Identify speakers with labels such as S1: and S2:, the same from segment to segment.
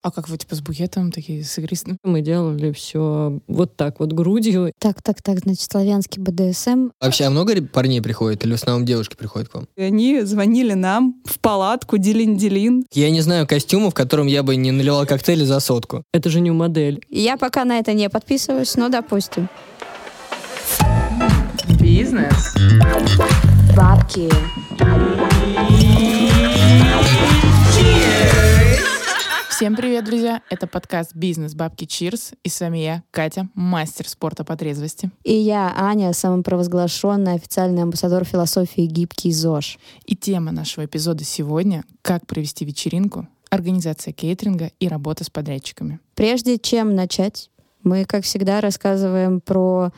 S1: А как вы, типа, с букетом, такие с игристым?
S2: Мы делали все вот так вот грудью.
S3: Так, так, так, значит, славянский БДСМ.
S4: Вообще, а много парней приходит или в основном девушки приходят к вам?
S1: И они звонили нам в палатку Дилин-Дилин.
S4: Я не знаю костюма, в котором я бы не наливал коктейли за сотку.
S2: Это же не модель.
S3: Я пока на это не подписываюсь, но допустим.
S1: Бизнес.
S3: Бабки.
S1: Всем привет, друзья! Это подкаст «Бизнес Бабки Чирс». И с вами я, Катя, мастер спорта по трезвости.
S3: И я, Аня, самопровозглашенный официальный амбассадор философии «Гибкий ЗОЖ».
S1: И тема нашего эпизода сегодня — как провести вечеринку, организация кейтеринга и работа с подрядчиками.
S3: Прежде чем начать, мы, как всегда, рассказываем про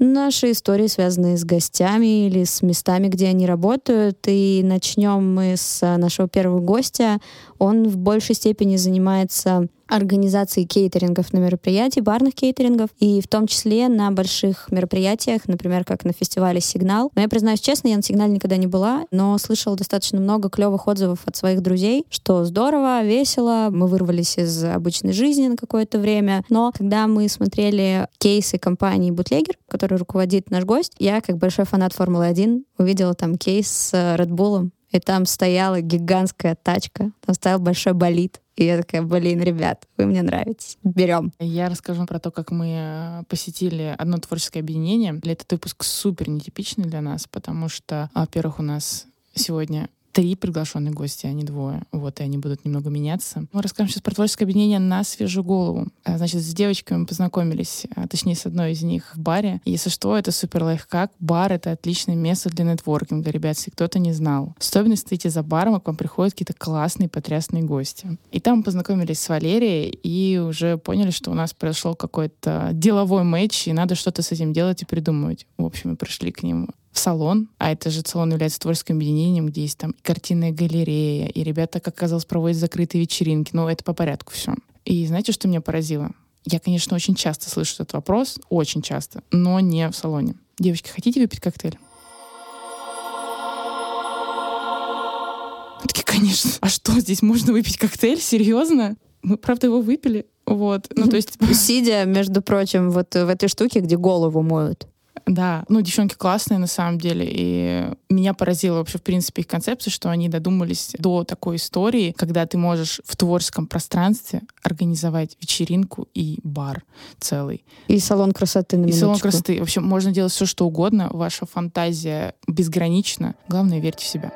S3: наши истории, связанные с гостями или с местами, где они работают. И начнем мы с нашего первого гостя. Он в большей степени занимается организации кейтерингов на мероприятий, барных кейтерингов, и в том числе на больших мероприятиях, например, как на фестивале «Сигнал». Но я признаюсь честно, я на «Сигнале» никогда не была, но слышала достаточно много клевых отзывов от своих друзей, что здорово, весело, мы вырвались из обычной жизни на какое-то время. Но когда мы смотрели кейсы компании «Бутлегер», который руководит наш гость, я, как большой фанат «Формулы-1», увидела там кейс с Red и там стояла гигантская тачка, там стоял большой болид, и я такая, блин, ребят, вы мне нравитесь. Берем.
S1: Я расскажу про то, как мы э, посетили одно творческое объединение. Этот выпуск супер нетипичный для нас, потому что, во-первых, у нас сегодня три приглашенных гости, а не двое. Вот, и они будут немного меняться. Мы расскажем сейчас про творческое объединение на свежую голову. А, значит, с девочками мы познакомились, а, точнее, с одной из них в баре. Если что, это супер лайфхак. Бар — это отличное место для нетворкинга, ребят, если кто-то не знал. Особенно стоите за баром, а к вам приходят какие-то классные, потрясные гости. И там познакомились с Валерией и уже поняли, что у нас произошел какой-то деловой матч, и надо что-то с этим делать и придумывать. В общем, мы пришли к ним в салон, а это же салон является творческим объединением, где есть там картинная галерея, и ребята, как оказалось, проводят закрытые вечеринки. Но это по порядку все. И знаете, что меня поразило? Я, конечно, очень часто слышу этот вопрос, очень часто, но не в салоне. Девочки, хотите выпить коктейль? Такие, конечно. А что, здесь можно выпить коктейль? Серьезно? Мы, правда, его выпили. Вот. Ну, то есть...
S3: Сидя, между прочим, вот в этой штуке, где голову моют.
S1: Да, ну, девчонки классные на самом деле, и меня поразило вообще, в принципе, их концепция, что они додумались до такой истории, когда ты можешь в творческом пространстве организовать вечеринку и бар целый.
S3: И салон красоты на
S1: И салон красоты. В общем, можно делать все, что угодно, ваша фантазия безгранична. Главное, верьте в себя.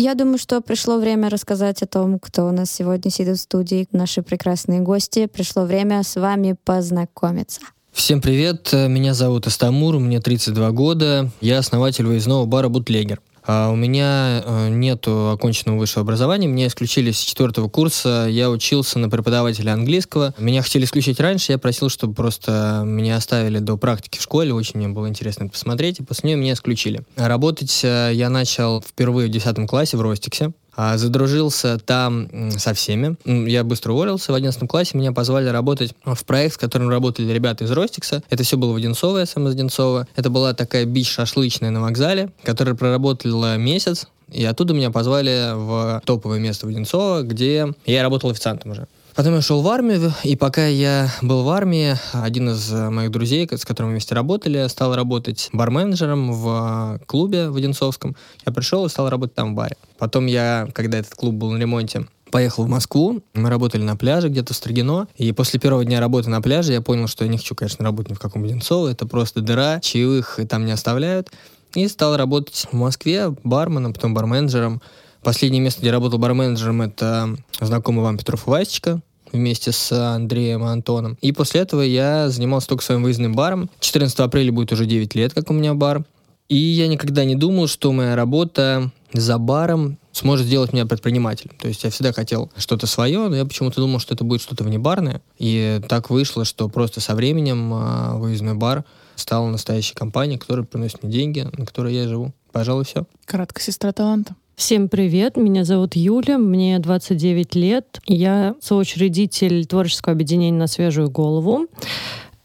S3: Я думаю, что пришло время рассказать о том, кто у нас сегодня сидит в студии, наши прекрасные гости. Пришло время с вами познакомиться.
S4: Всем привет, меня зовут Астамур, мне 32 года, я основатель выездного бара «Бутлегер». А у меня э, нет оконченного высшего образования, меня исключили с четвертого курса, я учился на преподавателя английского. Меня хотели исключить раньше, я просил, чтобы просто меня оставили до практики в школе, очень мне было интересно это посмотреть, и после нее меня исключили. Работать э, я начал впервые в 10 классе в Ростиксе. А, Задружился там со всеми. Я быстро уволился. В 11 классе меня позвали работать в проект, с которым работали ребята из Ростикса. Это все было в Одинцово, я сам из Одинцова. Это была такая бич-шашлычная на вокзале, которая проработала месяц. И оттуда меня позвали в топовое место в Одинцово, где я работал официантом уже. Потом я ушел в армию, и пока я был в армии, один из э, моих друзей, с которым мы вместе работали, стал работать барменеджером в э, клубе в Одинцовском. Я пришел и стал работать там в баре. Потом я, когда этот клуб был на ремонте, поехал в Москву, мы работали на пляже где-то в Строгино, и после первого дня работы на пляже я понял, что я не хочу, конечно, работать ни в каком Одинцово, это просто дыра, чаевых там не оставляют, и стал работать в Москве барменом, потом барменеджером. Последнее место, где я работал барменеджером, это знакомый вам Петров Васечка, вместе с Андреем и Антоном. И после этого я занимался только своим выездным баром. 14 апреля будет уже 9 лет, как у меня бар. И я никогда не думал, что моя работа за баром сможет сделать меня предпринимателем. То есть я всегда хотел что-то свое, но я почему-то думал, что это будет что-то внебарное. И так вышло, что просто со временем а, выездной бар стал настоящей компанией, которая приносит мне деньги, на которой я живу. Пожалуй, все.
S1: Кратко сестра таланта.
S2: Всем привет, меня зовут Юля, мне 29 лет. Я соучредитель творческого объединения «На свежую голову».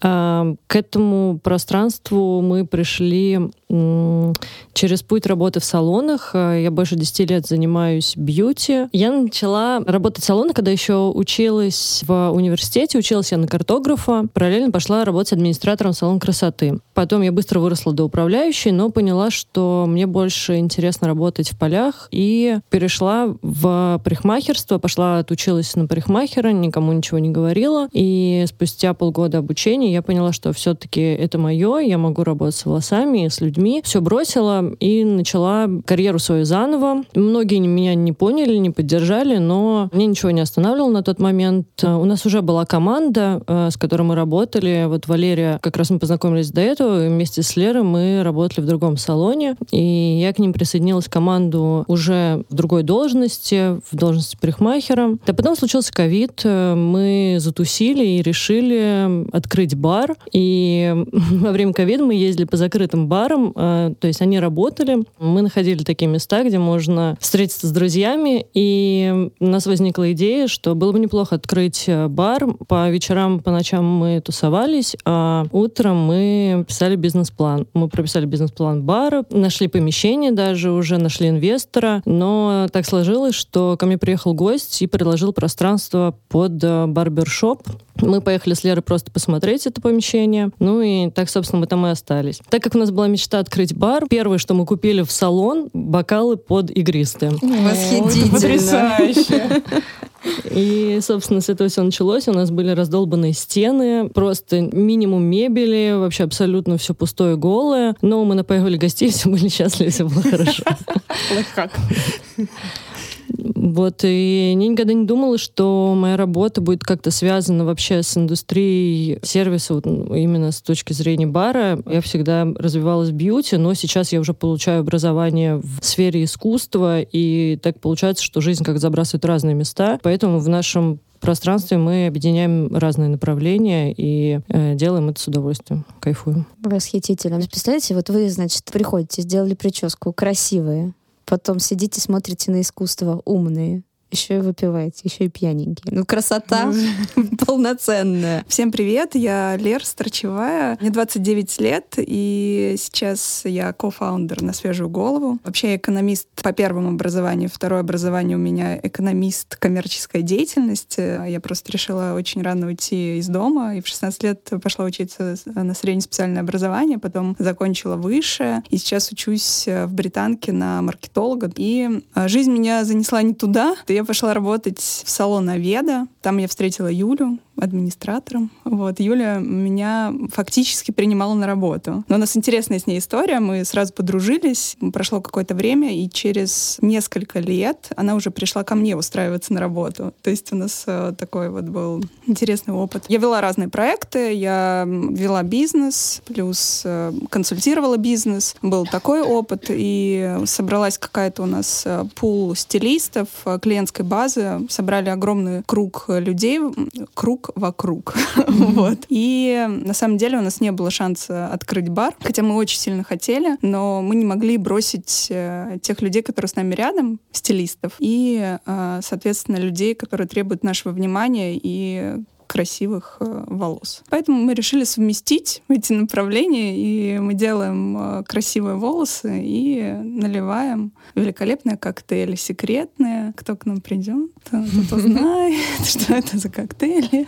S2: А, к этому пространству мы пришли через путь работы в салонах. А, я больше 10 лет занимаюсь бьюти. Я начала работать в салонах, когда еще училась в университете, училась я на картографа. Параллельно пошла работать администратором салон красоты. Потом я быстро выросла до управляющей, но поняла, что мне больше интересно работать в полях и перешла в парикмахерство, пошла отучилась на парикмахера, никому ничего не говорила. И спустя полгода обучения я поняла, что все-таки это мое, я могу работать с волосами, с людьми. Все бросила и начала карьеру свою заново. Многие меня не поняли, не поддержали, но мне ничего не останавливало на тот момент. У нас уже была команда, э, с которой мы работали. Вот Валерия, как раз мы познакомились до этого, вместе с Лерой мы работали в другом салоне, и я к ним присоединилась в команду уже в другой должности, в должности парикмахера. Да потом случился ковид, э, мы затусили и решили открыть бар. И во время ковида мы ездили по закрытым барам, э, то есть они работали. Мы находили такие места, где можно встретиться с друзьями, и у нас возникла идея, что было бы неплохо открыть э, бар. По вечерам, по ночам мы тусовались, а утром мы писали бизнес-план. Мы прописали бизнес-план бара, нашли помещение даже, уже нашли инвестора, но так сложилось, что ко мне приехал гость и предложил пространство под э, барбершоп. Мы поехали с Лерой просто посмотреть это помещение. Ну и так, собственно, мы там и остались. Так как у нас была мечта открыть бар, первое, что мы купили в салон, бокалы под игристые.
S3: Восхитительно.
S1: Потрясающе.
S2: И, собственно, с этого все началось. У нас были раздолбанные стены, просто минимум мебели, вообще абсолютно все пустое, голое. Но мы напоивали гостей, все были счастливы, все было хорошо.
S1: Лайфхак.
S2: Вот, и я никогда не думала, что моя работа будет как-то связана вообще с индустрией сервиса, вот, ну, именно с точки зрения бара. Я всегда развивалась в бьюти, но сейчас я уже получаю образование в сфере искусства, и так получается, что жизнь как забрасывает разные места. Поэтому в нашем пространстве мы объединяем разные направления и э, делаем это с удовольствием, кайфуем.
S3: Восхитительно. Представляете, вот вы, значит, приходите, сделали прическу, красивые, потом сидите, смотрите на искусство, умные, еще и выпиваете, еще и пьяненькие. Ну, красота полноценная.
S5: Всем привет, я Лер Старчевая. Мне 29 лет, и сейчас я кофаундер на свежую голову. Вообще я экономист по первому образованию, второе образование у меня экономист коммерческой деятельности. Я просто решила очень рано уйти из дома, и в 16 лет пошла учиться на среднее специальное образование, потом закончила высшее, и сейчас учусь в Британке на маркетолога. И а, жизнь меня занесла не туда. Я пошла работать в салон Аведа. Там я встретила Юлю, администратором. Вот. Юля меня фактически принимала на работу. Но у нас интересная с ней история. Мы сразу подружились. Прошло какое-то время, и через несколько лет она уже пришла ко мне устраиваться на работу. То есть у нас э, такой вот был интересный опыт. Я вела разные проекты, я вела бизнес, плюс э, консультировала бизнес. Был такой опыт, и собралась какая-то у нас э, пул стилистов, клиентской базы. Собрали огромный круг людей, круг вокруг. вот. И на самом деле у нас не было шанса открыть бар, хотя мы очень сильно хотели, но мы не могли бросить э, тех людей, которые с нами рядом, стилистов, и, э, соответственно, людей, которые требуют нашего внимания и красивых э, волос. Поэтому мы решили совместить эти направления, и мы делаем э, красивые волосы и наливаем великолепные коктейли, секретные. Кто к нам придет, тот узнает, что это за коктейли.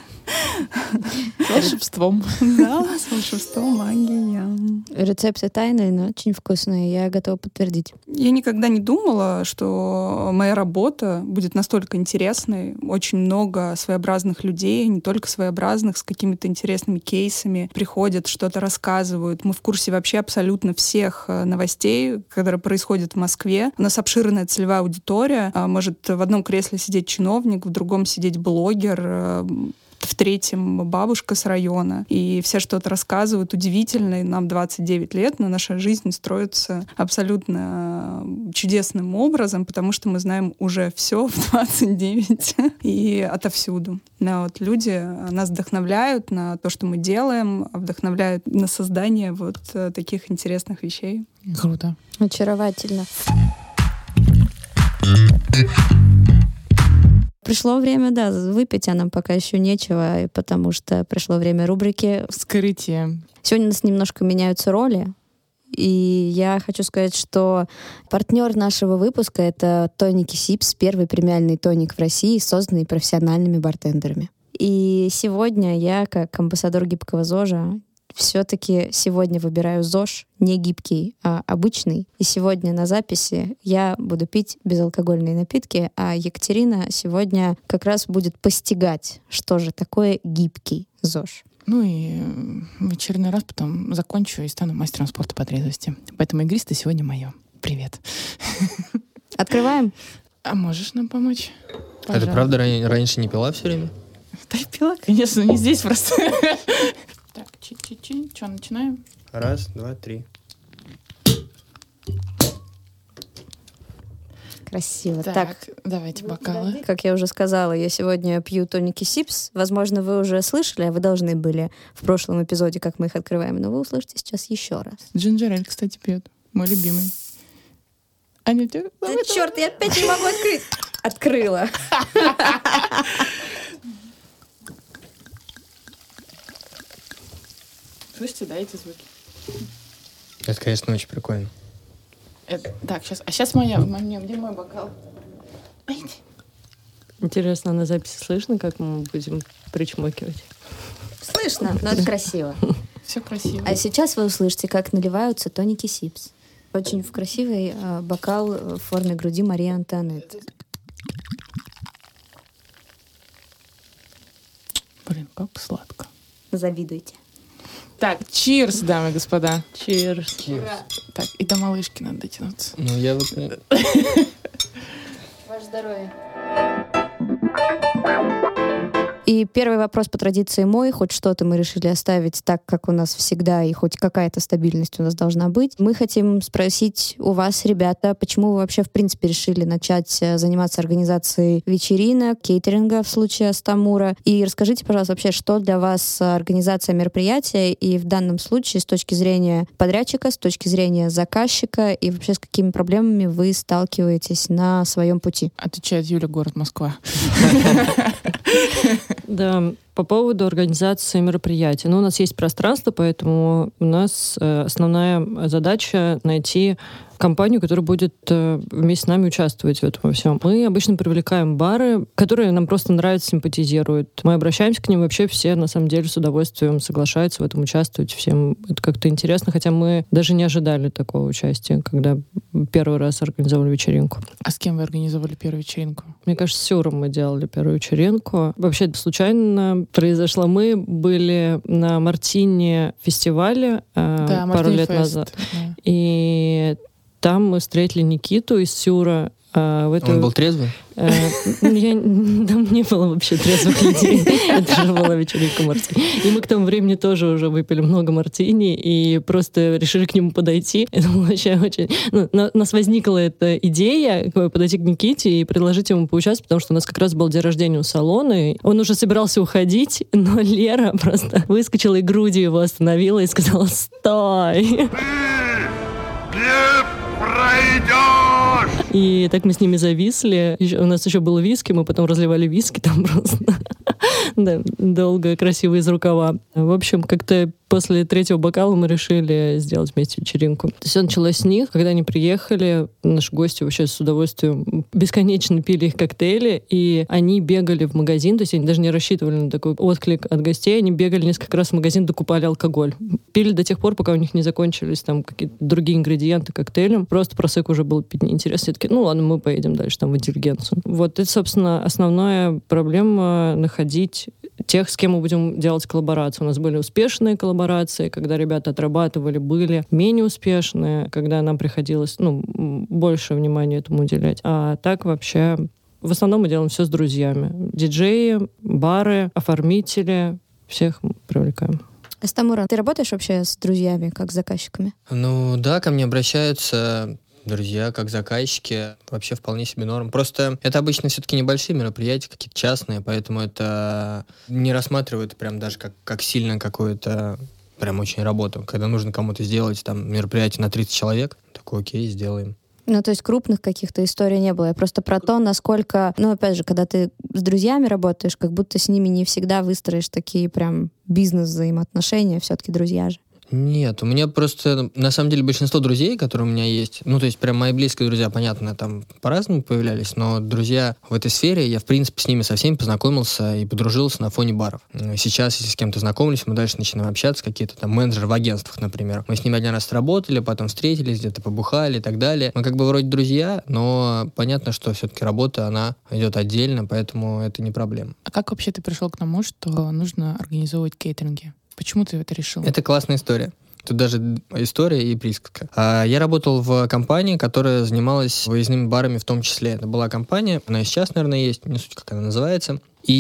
S1: С волшебством.
S5: Да, с волшебством, магия.
S3: Рецепты тайные, но очень вкусные. Я готова подтвердить.
S5: Я никогда не думала, что моя работа будет настолько интересной. Очень много своеобразных людей, не только своеобразных, с какими-то интересными кейсами, приходят, что-то рассказывают. Мы в курсе вообще абсолютно всех э, новостей, которые происходят в Москве. У нас обширная целевая аудитория. А, может в одном кресле сидеть чиновник, в другом сидеть блогер, э, в третьем бабушка с района, и все что-то рассказывают удивительно, и нам 29 лет, но наша жизнь строится абсолютно э, чудесным образом, потому что мы знаем уже все в 29 и отовсюду. Да, вот люди нас вдохновляют на то, что мы делаем, вдохновляют на создание вот э, таких интересных вещей.
S1: Круто.
S3: Очаровательно. Пришло время, да, выпить, а нам пока еще нечего, потому что пришло время рубрики.
S1: Вскрытие.
S3: Сегодня у нас немножко меняются роли. И я хочу сказать, что партнер нашего выпуска — это тоники Сипс, первый премиальный тоник в России, созданный профессиональными бартендерами. И сегодня я, как амбассадор гибкого ЗОЖа, все-таки сегодня выбираю ЗОЖ не гибкий, а обычный. И сегодня на записи я буду пить безалкогольные напитки, а Екатерина сегодня как раз будет постигать, что же такое гибкий ЗОЖ.
S1: Ну и в очередной раз потом закончу и стану мастером спорта по трезвости. Поэтому игристое сегодня мое. Привет.
S3: Открываем?
S1: А можешь нам помочь?
S4: А ты правда ран- раньше не пила все время?
S1: Да я пила, конечно, не здесь просто. Так, чи-чи-чи. Что, начинаем?
S4: Раз, два, три.
S3: Красиво. Так,
S1: Так, давайте бокалы.
S3: как я уже сказала, я сегодня пью тоники Сипс. Возможно, вы уже слышали, а вы должны были в прошлом эпизоде, как мы их открываем, но вы услышите сейчас еще раз.
S1: Джинджер-эль, кстати, пьет. Мой любимый. Аня, ты...
S3: Да черт, я опять не могу открыть. Открыла.
S1: Слышите, да, эти звуки?
S4: Это, конечно, очень прикольно.
S1: Это- Так, сейчас. А сейчас моя. моя- Где мой бокал? Ай,
S2: Интересно, на записи слышно, как мы будем причмокивать?
S3: Слышно, но это красиво.
S1: Все красиво.
S3: А сейчас вы услышите, как наливаются тоники Сипс. Очень в красивый э, бокал э, в форме груди Марии Антуанетты.
S1: Блин, как сладко.
S3: Завидуйте.
S1: Так, чирс, дамы и господа.
S2: Cheers.
S1: Так, и до малышки надо дотянуться.
S4: Ну, я вот...
S3: Ваше здоровье. И первый вопрос по традиции мой. Хоть что-то мы решили оставить так, как у нас всегда, и хоть какая-то стабильность у нас должна быть. Мы хотим спросить у вас, ребята, почему вы вообще, в принципе, решили начать э, заниматься организацией вечеринок, кейтеринга в случае Астамура. И расскажите, пожалуйста, вообще, что для вас э, организация мероприятия, и в данном случае с точки зрения подрядчика, с точки зрения заказчика, и вообще с какими проблемами вы сталкиваетесь на своем пути?
S1: Отвечает Юля, город Москва.
S2: Да, по поводу организации мероприятий. Ну, у нас есть пространство, поэтому у нас э, основная задача найти компанию, которая будет э, вместе с нами участвовать в этом во всем. Мы обычно привлекаем бары, которые нам просто нравятся, симпатизируют. Мы обращаемся к ним, вообще все, на самом деле, с удовольствием соглашаются в этом участвовать. Всем это как-то интересно, хотя мы даже не ожидали такого участия, когда первый раз организовали вечеринку.
S1: А с кем вы организовали первую вечеринку?
S2: Мне кажется, с Юром мы делали первую вечеринку. Вообще, случайно произошло. Мы были на Мартине фестивале э,
S1: Да,
S2: пару
S1: Мартини
S2: лет
S1: Фест.
S2: назад.
S1: Да.
S2: И там мы встретили Никиту из Сюра. э, в эту-
S4: Он был трезвый?
S2: э, я- Там не было вообще трезвых людей. Это же была вечеринка мартини. И мы к тому времени тоже уже выпили много мартини и просто решили к нему подойти. Это было вообще очень... ну, на- у нас возникла эта идея бы, подойти к Никите и предложить ему поучаствовать, потому что у нас как раз был день рождения у салона, и он уже собирался уходить, но Лера просто выскочила и грудью его остановила и сказала «Стой!» И так мы с ними зависли. Еще- у нас еще был виски, мы потом разливали виски там просто. Да, долго, красиво из рукава. В общем, как-то после третьего бокала мы решили сделать вместе вечеринку. Все началось с них. Когда они приехали, наши гости вообще с удовольствием бесконечно пили их коктейли, и они бегали в магазин, то есть они даже не рассчитывали на такой отклик от гостей, они бегали несколько раз в магазин, докупали алкоголь. Пили до тех пор, пока у них не закончились там какие-то другие ингредиенты к коктейлям. Просто просек уже было пить неинтересно. Такие, ну ладно, мы поедем дальше там в интеллигенцию. Вот это, собственно, основная проблема находить тех, с кем мы будем делать коллаборацию. У нас были успешные коллаборации, когда ребята отрабатывали, были менее успешные, когда нам приходилось ну, больше внимания этому уделять. А так вообще в основном мы делаем все с друзьями. Диджеи, бары, оформители, всех привлекаем.
S3: Астамура, ты работаешь вообще с друзьями, как с заказчиками?
S4: Ну да, ко мне обращаются друзья, как заказчики, вообще вполне себе норм. Просто это обычно все-таки небольшие мероприятия, какие-то частные, поэтому это не рассматривают прям даже как, как сильно какую-то прям очень работу. Когда нужно кому-то сделать там мероприятие на 30 человек, такой окей, сделаем.
S3: Ну, то есть крупных каких-то историй не было. Я просто про то, насколько... Ну, опять же, когда ты с друзьями работаешь, как будто с ними не всегда выстроишь такие прям бизнес-взаимоотношения, все-таки друзья же.
S4: Нет, у меня просто, на самом деле, большинство друзей, которые у меня есть, ну, то есть прям мои близкие друзья, понятно, там по-разному появлялись, но друзья в этой сфере, я, в принципе, с ними со всеми познакомился и подружился на фоне баров. Сейчас, если с кем-то знакомлюсь, мы дальше начинаем общаться, какие-то там менеджеры в агентствах, например. Мы с ними один раз работали, потом встретились, где-то побухали и так далее. Мы как бы вроде друзья, но понятно, что все-таки работа, она идет отдельно, поэтому это не проблема.
S1: А как вообще ты пришел к тому, что нужно организовывать кейтеринги? Почему ты это решил?
S4: Это классная история. Тут даже история и присказка. А, я работал в компании, которая занималась выездными барами в том числе. Это была компания, она и сейчас, наверное, есть, не суть, как она называется. И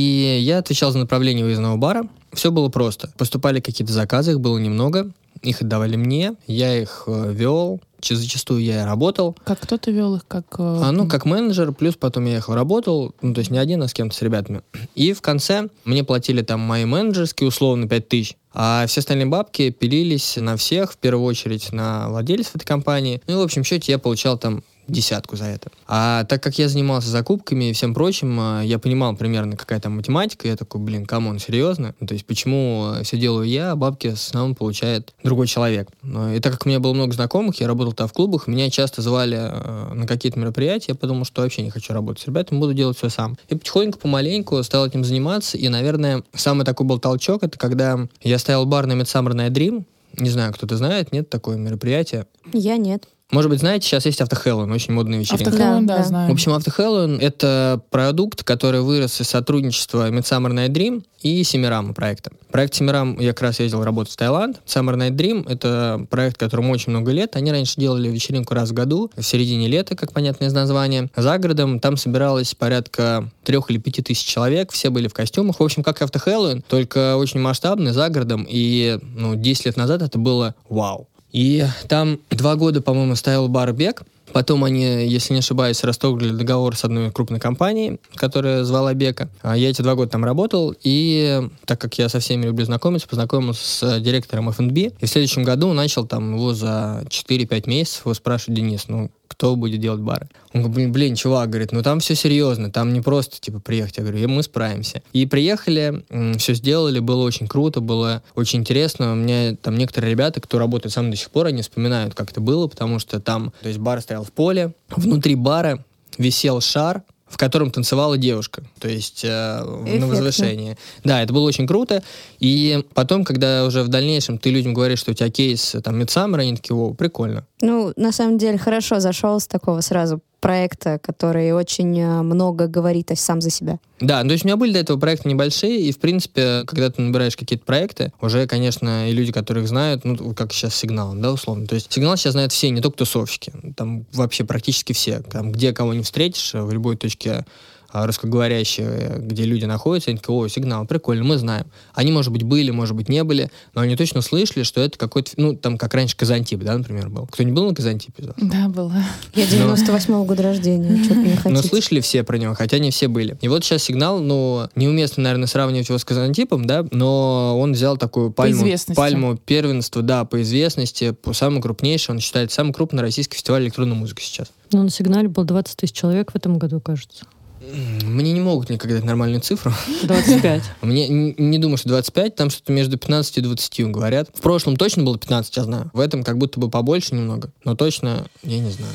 S4: я отвечал за направление выездного бара. Все было просто. Поступали какие-то заказы, их было немного. Их отдавали мне, я их э, вел, зачастую я и работал.
S1: Как кто то вел их, как... Э,
S4: а, ну, как менеджер, плюс потом я их работал, ну, то есть не один, а с кем-то, с ребятами. И в конце мне платили там мои менеджерские, условно, 5 тысяч, а все остальные бабки пилились на всех, в первую очередь на владельцев этой компании. Ну и, в общем счете, я получал там десятку за это. А так как я занимался закупками и всем прочим, а, я понимал примерно, какая там математика, я такой, блин, come on, серьезно? Ну, то есть почему все делаю я, а бабки с основном получает другой человек? И так как у меня было много знакомых, я работал там в клубах, меня часто звали э, на какие-то мероприятия, я подумал, что вообще не хочу работать с ребятами, буду делать все сам. И потихоньку, помаленьку стал этим заниматься, и, наверное, самый такой был толчок, это когда я стоял бар на Midsummer Night Dream, не знаю, кто-то знает, нет такое мероприятие?
S3: Я нет.
S4: Может быть, знаете, сейчас есть автохэллоуин, очень модная вечеринка.
S1: Автохэллоуин, да, да, знаю.
S4: В общем, автохэллоуин — это продукт, который вырос из сотрудничества Midsummer Night Dream и Семирама проекта. Проект Семирам я как раз ездил работать в Таиланд. Summer Night Dream — это проект, которому очень много лет. Они раньше делали вечеринку раз в году, в середине лета, как понятно из названия. За городом там собиралось порядка трех или пяти тысяч человек, все были в костюмах. В общем, как автохэллоуин, только очень масштабный, за городом. И ну, 10 лет назад это было вау. И там два года, по-моему, стоял бар «Бег», Потом они, если не ошибаюсь, расторгли договор с одной крупной компанией, которая звала Бека. А я эти два года там работал, и так как я со всеми люблю знакомиться, познакомился с директором F&B, и в следующем году начал там его за 4-5 месяцев его спрашивать, Денис, ну, кто будет делать бары. Он говорит, блин, чувак, говорит, ну там все серьезно, там не просто, типа, приехать. Я говорю, мы справимся. И приехали, все сделали, было очень круто, было очень интересно. У меня там некоторые ребята, кто работает со мной до сих пор, они вспоминают, как это было, потому что там, то есть бар стоял в поле, внутри бара висел шар, в котором танцевала девушка, то есть э, на возвышении. Да, это было очень круто. И потом, когда уже в дальнейшем ты людям говоришь, что у тебя кейс там Midsummer, они такие, о, прикольно.
S3: Ну, на самом деле, хорошо зашел с такого сразу проекта, который очень э, много говорит сам за себя.
S4: Да, то есть у меня были до этого проекты небольшие, и, в принципе, когда ты набираешь какие-то проекты, уже, конечно, и люди, которых знают, ну, как сейчас сигнал, да, условно. То есть сигнал сейчас знают все, не только тусовщики. Там вообще практически все. Там, где кого не встретишь, в любой точке а, русскоговорящие, где люди находятся, они такие, о, сигнал, прикольно, мы знаем. Они, может быть, были, может быть, не были, но они точно слышали, что это какой-то, ну, там, как раньше Казантип, да, например, был. Кто не был на Казантипе?
S1: Да, была.
S3: Я 98-го года рождения, что-то не хотите.
S4: Но слышали все про него, хотя не все были. И вот сейчас сигнал, ну, неуместно, наверное, сравнивать его с Казантипом, да, но он взял такую пальму, пальму первенства, да, по известности, по самому крупнейшему, он считается самый крупный российский фестиваль электронной музыки сейчас.
S2: Ну, на сигнале было 20 тысяч человек в этом году, кажется.
S4: Мне не могут никогда дать нормальную цифру.
S2: 25.
S4: Мне не думаю, что 25, там что-то между 15 и 20 говорят. В прошлом точно было 15, я знаю. В этом как будто бы побольше немного, но точно я не знаю.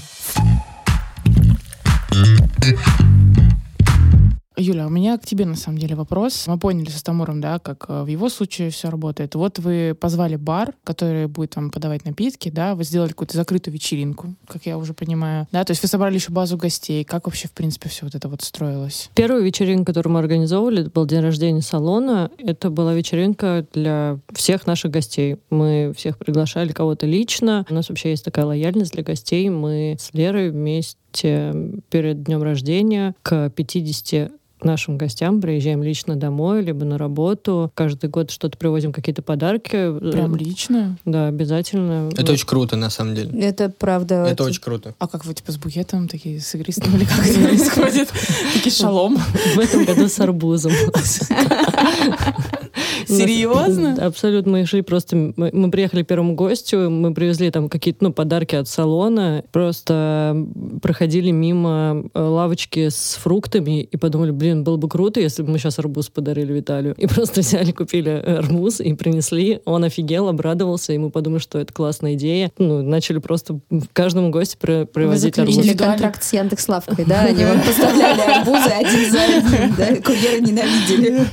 S1: Юля, у меня к тебе на самом деле вопрос. Мы поняли со Стамуром, да, как э, в его случае все работает. Вот вы позвали бар, который будет вам подавать напитки, да, вы сделали какую-то закрытую вечеринку, как я уже понимаю, да, то есть вы собрали еще базу гостей. Как вообще, в принципе, все вот это вот строилось?
S2: Первую вечеринку, которую мы организовывали, был день рождения салона. Это была вечеринка для всех наших гостей. Мы всех приглашали кого-то лично. У нас вообще есть такая лояльность для гостей. Мы с Лерой вместе перед днем рождения к 50 нашим гостям, приезжаем лично домой, либо на работу. Каждый год что-то привозим, какие-то подарки.
S1: Прям лично?
S2: Да, обязательно.
S4: Это вот. очень круто, на самом деле.
S3: Это правда.
S4: Это, это очень круто.
S1: А как вы, типа, с букетом, такие, с игристым, или как это происходит? Такие шалом.
S2: В этом году с арбузом.
S1: Серьезно?
S2: Абсолютно. Мы шли просто... Мы, приехали первому гостю, мы привезли там какие-то ну, подарки от салона, просто проходили мимо э, лавочки с фруктами и подумали, блин, было бы круто, если бы мы сейчас арбуз подарили Виталию. И просто взяли, купили арбуз и принесли. Он офигел, обрадовался, и мы подумали, что это классная идея. Ну, начали просто каждому гостю при-
S3: Вы
S2: привозить арбуз.
S3: заключили контракт с Яндекс.Лавкой, да? Они вам поставляли арбузы один за одним, да? Курьеры ненавидели.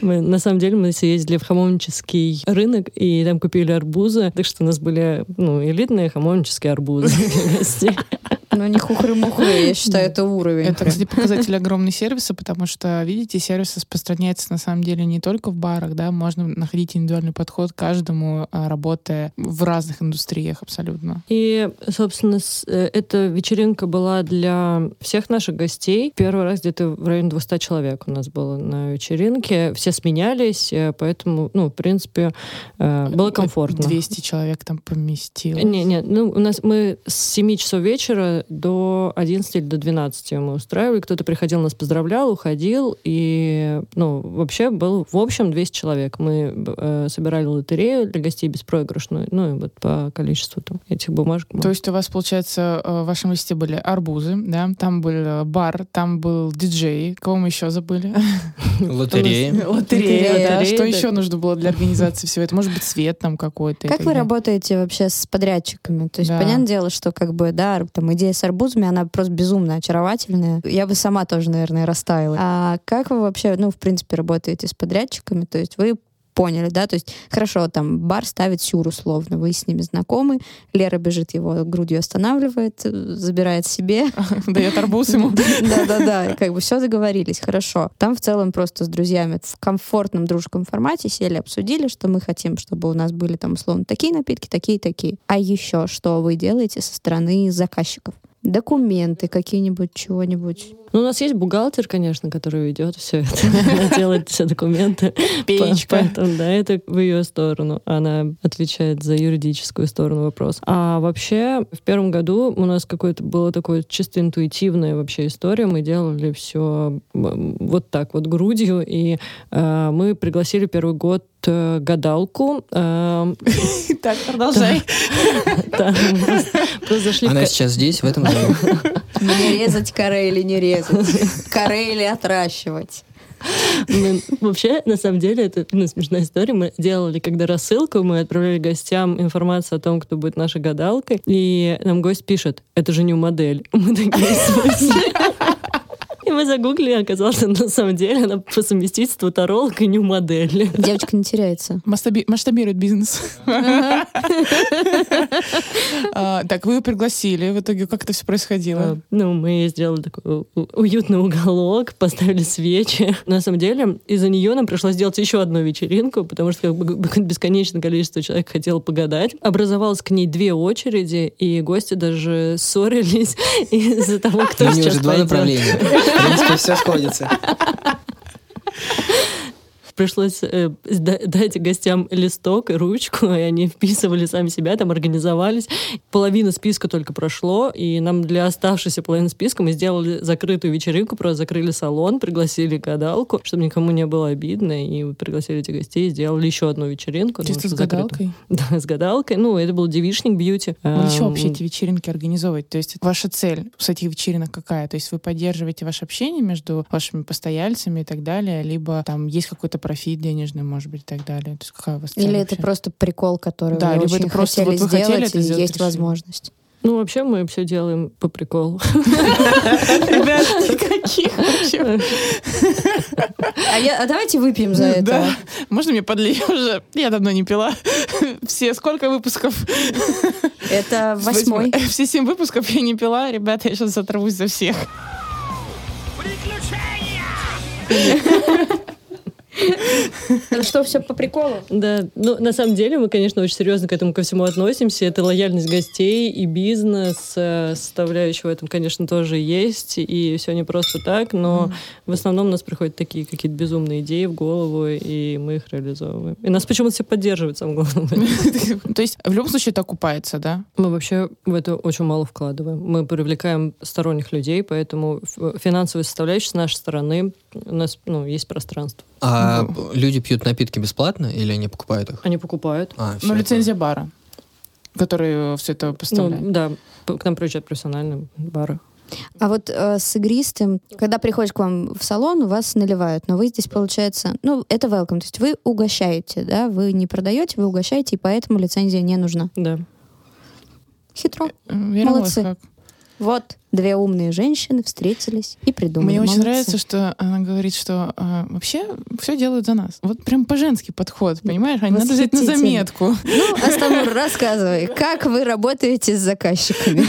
S2: Мы, на самом деле мы съездили в хамовнический рынок и там купили арбузы, так что у нас были ну, элитные хамовнические арбузы для гостей.
S3: Ну, не хухры-мухры, я считаю, это уровень.
S1: Это, кстати, показатель огромный сервиса, потому что, видите, сервис распространяется на самом деле не только в барах, да, можно находить индивидуальный подход к каждому, а, работая в разных индустриях абсолютно.
S2: И, собственно, э, эта вечеринка была для всех наших гостей. Первый раз где-то в районе 200 человек у нас было на вечеринке. Все сменялись, э, поэтому, ну, в принципе, э, было комфортно.
S1: 200 человек там поместилось.
S2: Не, не, ну, у нас мы с 7 часов вечера до 11 или до 12 мы устраивали. Кто-то приходил, нас поздравлял, уходил. И, ну, вообще был, в общем, 200 человек. Мы э, собирали лотерею для гостей беспроигрышную. Ну, и вот по количеству там, этих бумажек.
S1: То есть у вас, получается, э, в вашем листе были арбузы, да, там был бар, там был диджей, кого мы еще забыли?
S4: Лотереи.
S1: Лотерея,
S3: Лотерея,
S1: да. Что еще нужно было для организации всего этого? Может быть, свет там какой-то?
S3: Как вы работаете вообще с подрядчиками? То есть, понятное дело, что как бы, да, там идея с арбузами, она просто безумно очаровательная. Я бы сама тоже, наверное, растаяла. А как вы вообще, ну, в принципе, работаете с подрядчиками? То есть вы поняли, да? То есть, хорошо, там, бар ставит сюр условно, вы с ними знакомы, Лера бежит его грудью останавливает, э, забирает себе,
S1: Дает арбуз ему.
S3: Да-да-да, как бы все договорились, хорошо. Там в целом просто с друзьями в комфортном дружеском формате сели, обсудили, что мы хотим, чтобы у нас были там условно такие напитки, такие, такие. А еще что вы делаете со стороны заказчиков? Документы какие-нибудь, чего-нибудь.
S2: Ну, у нас есть бухгалтер, конечно, который ведет все это. Она делает все документы.
S1: Печка.
S2: Поэтому, да, это в ее сторону. Она отвечает за юридическую сторону вопроса. А вообще, в первом году у нас какое-то было такое чисто интуитивная вообще история. Мы делали все вот так вот грудью. И э, мы пригласили первый год э, гадалку. Э,
S1: Так, продолжай.
S4: Она сейчас здесь, в этом зале.
S3: Мне резать коре или не резать? Коре или отращивать?
S2: Мы- вообще, на самом деле, это ну, смешная история. Мы делали, когда рассылку, мы отправляли гостям информацию о том, кто будет нашей гадалкой, и нам гость пишет, это же не модель. Мы такие? И мы загуглили, и оказалось, что на самом деле она по совместительству таролог и не модель.
S3: Девочка не теряется.
S1: Масштаби- Масштабирует бизнес. А, Так, вы ее пригласили. В итоге как это все происходило?
S2: Ну, мы сделали такой уютный уголок, поставили свечи. На самом деле, из-за нее нам пришлось сделать еще одну вечеринку, потому что бесконечное количество человек хотело погадать. Образовалось к ней две очереди, и гости даже ссорились из-за того, кто
S4: У нее
S2: сейчас
S4: уже два
S2: пойдет.
S4: В принципе, все сходится.
S2: Пришлось э, дать гостям листок и ручку, и они вписывали сами себя, там организовались. Половина списка только прошло, и нам для оставшейся половины списка мы сделали закрытую вечеринку, просто закрыли салон, пригласили гадалку, чтобы никому не было обидно, и пригласили этих гостей, сделали еще одну вечеринку. ну,
S1: Чисто с
S2: что закрытую.
S1: гадалкой?
S2: Да, с гадалкой. Ну, это был девичник бьюти.
S1: Вы для чего вообще
S2: Эм,
S1: эти вечеринки организовываете? То есть ваша цель с этих вечеринок какая? То есть вы поддерживаете ваше общение между вашими постояльцами и так далее, либо там есть какой-то профит денежный, может быть, и так далее? То есть какая у вас цель
S3: Или это
S1: вообще?
S3: просто прикол, который
S1: Да,
S3: вы
S1: либо
S3: очень
S1: это просто
S3: хотели
S1: вот вы хотели
S3: сделать,
S1: это
S3: и
S1: сделать,
S3: есть
S1: решили.
S3: возможность.
S2: Ну, вообще мы все делаем по приколу.
S1: Ребят, никаких вообще.
S3: А, я- а давайте выпьем за это.
S1: Да. Можно мне подлить уже? Я давно не пила. Все, сколько выпусков?
S3: Это восьмой.
S1: Все семь выпусков я не пила. Ребята, я сейчас оторвусь за всех.
S3: Что, все по приколу?
S2: Да, ну, на самом деле мы, конечно, очень серьезно к этому ко всему относимся. Это лояльность гостей и бизнес, э, составляющая в этом, конечно, тоже есть. И все не просто так, но в основном у нас приходят такие какие-то безумные идеи в голову, и мы их реализовываем. И нас почему-то все поддерживают, самое главное.
S1: То есть в любом случае это окупается, да?
S2: Мы вообще в это очень мало вкладываем. Мы привлекаем сторонних людей, поэтому финансовая составляющая с нашей стороны у нас ну, есть пространство.
S4: А А
S1: Ну,
S4: люди пьют напитки бесплатно или они покупают их?
S2: Они покупают.
S4: А,
S1: Ну, лицензия бара, который все это поставляет.
S2: Ну, да, к нам приезжают профессиональные бары.
S3: А вот э, с игристым, когда приходишь к вам в салон, у вас наливают, но вы здесь, получается, ну, это welcome, то есть вы угощаете, да, вы не продаете, вы угощаете, и поэтому лицензия не нужна.
S2: Да.
S3: Хитро.
S1: Э, Вера
S3: Молодцы.
S1: Лайфхак.
S3: Вот, две умные женщины встретились и придумали.
S1: Мне очень
S3: Молодцы.
S1: нравится, что она говорит, что а, вообще все делают за нас. Вот прям по-женски подход, понимаешь? А не надо взять на заметку.
S3: Ну, Астамур, рассказывай, как вы работаете с заказчиками?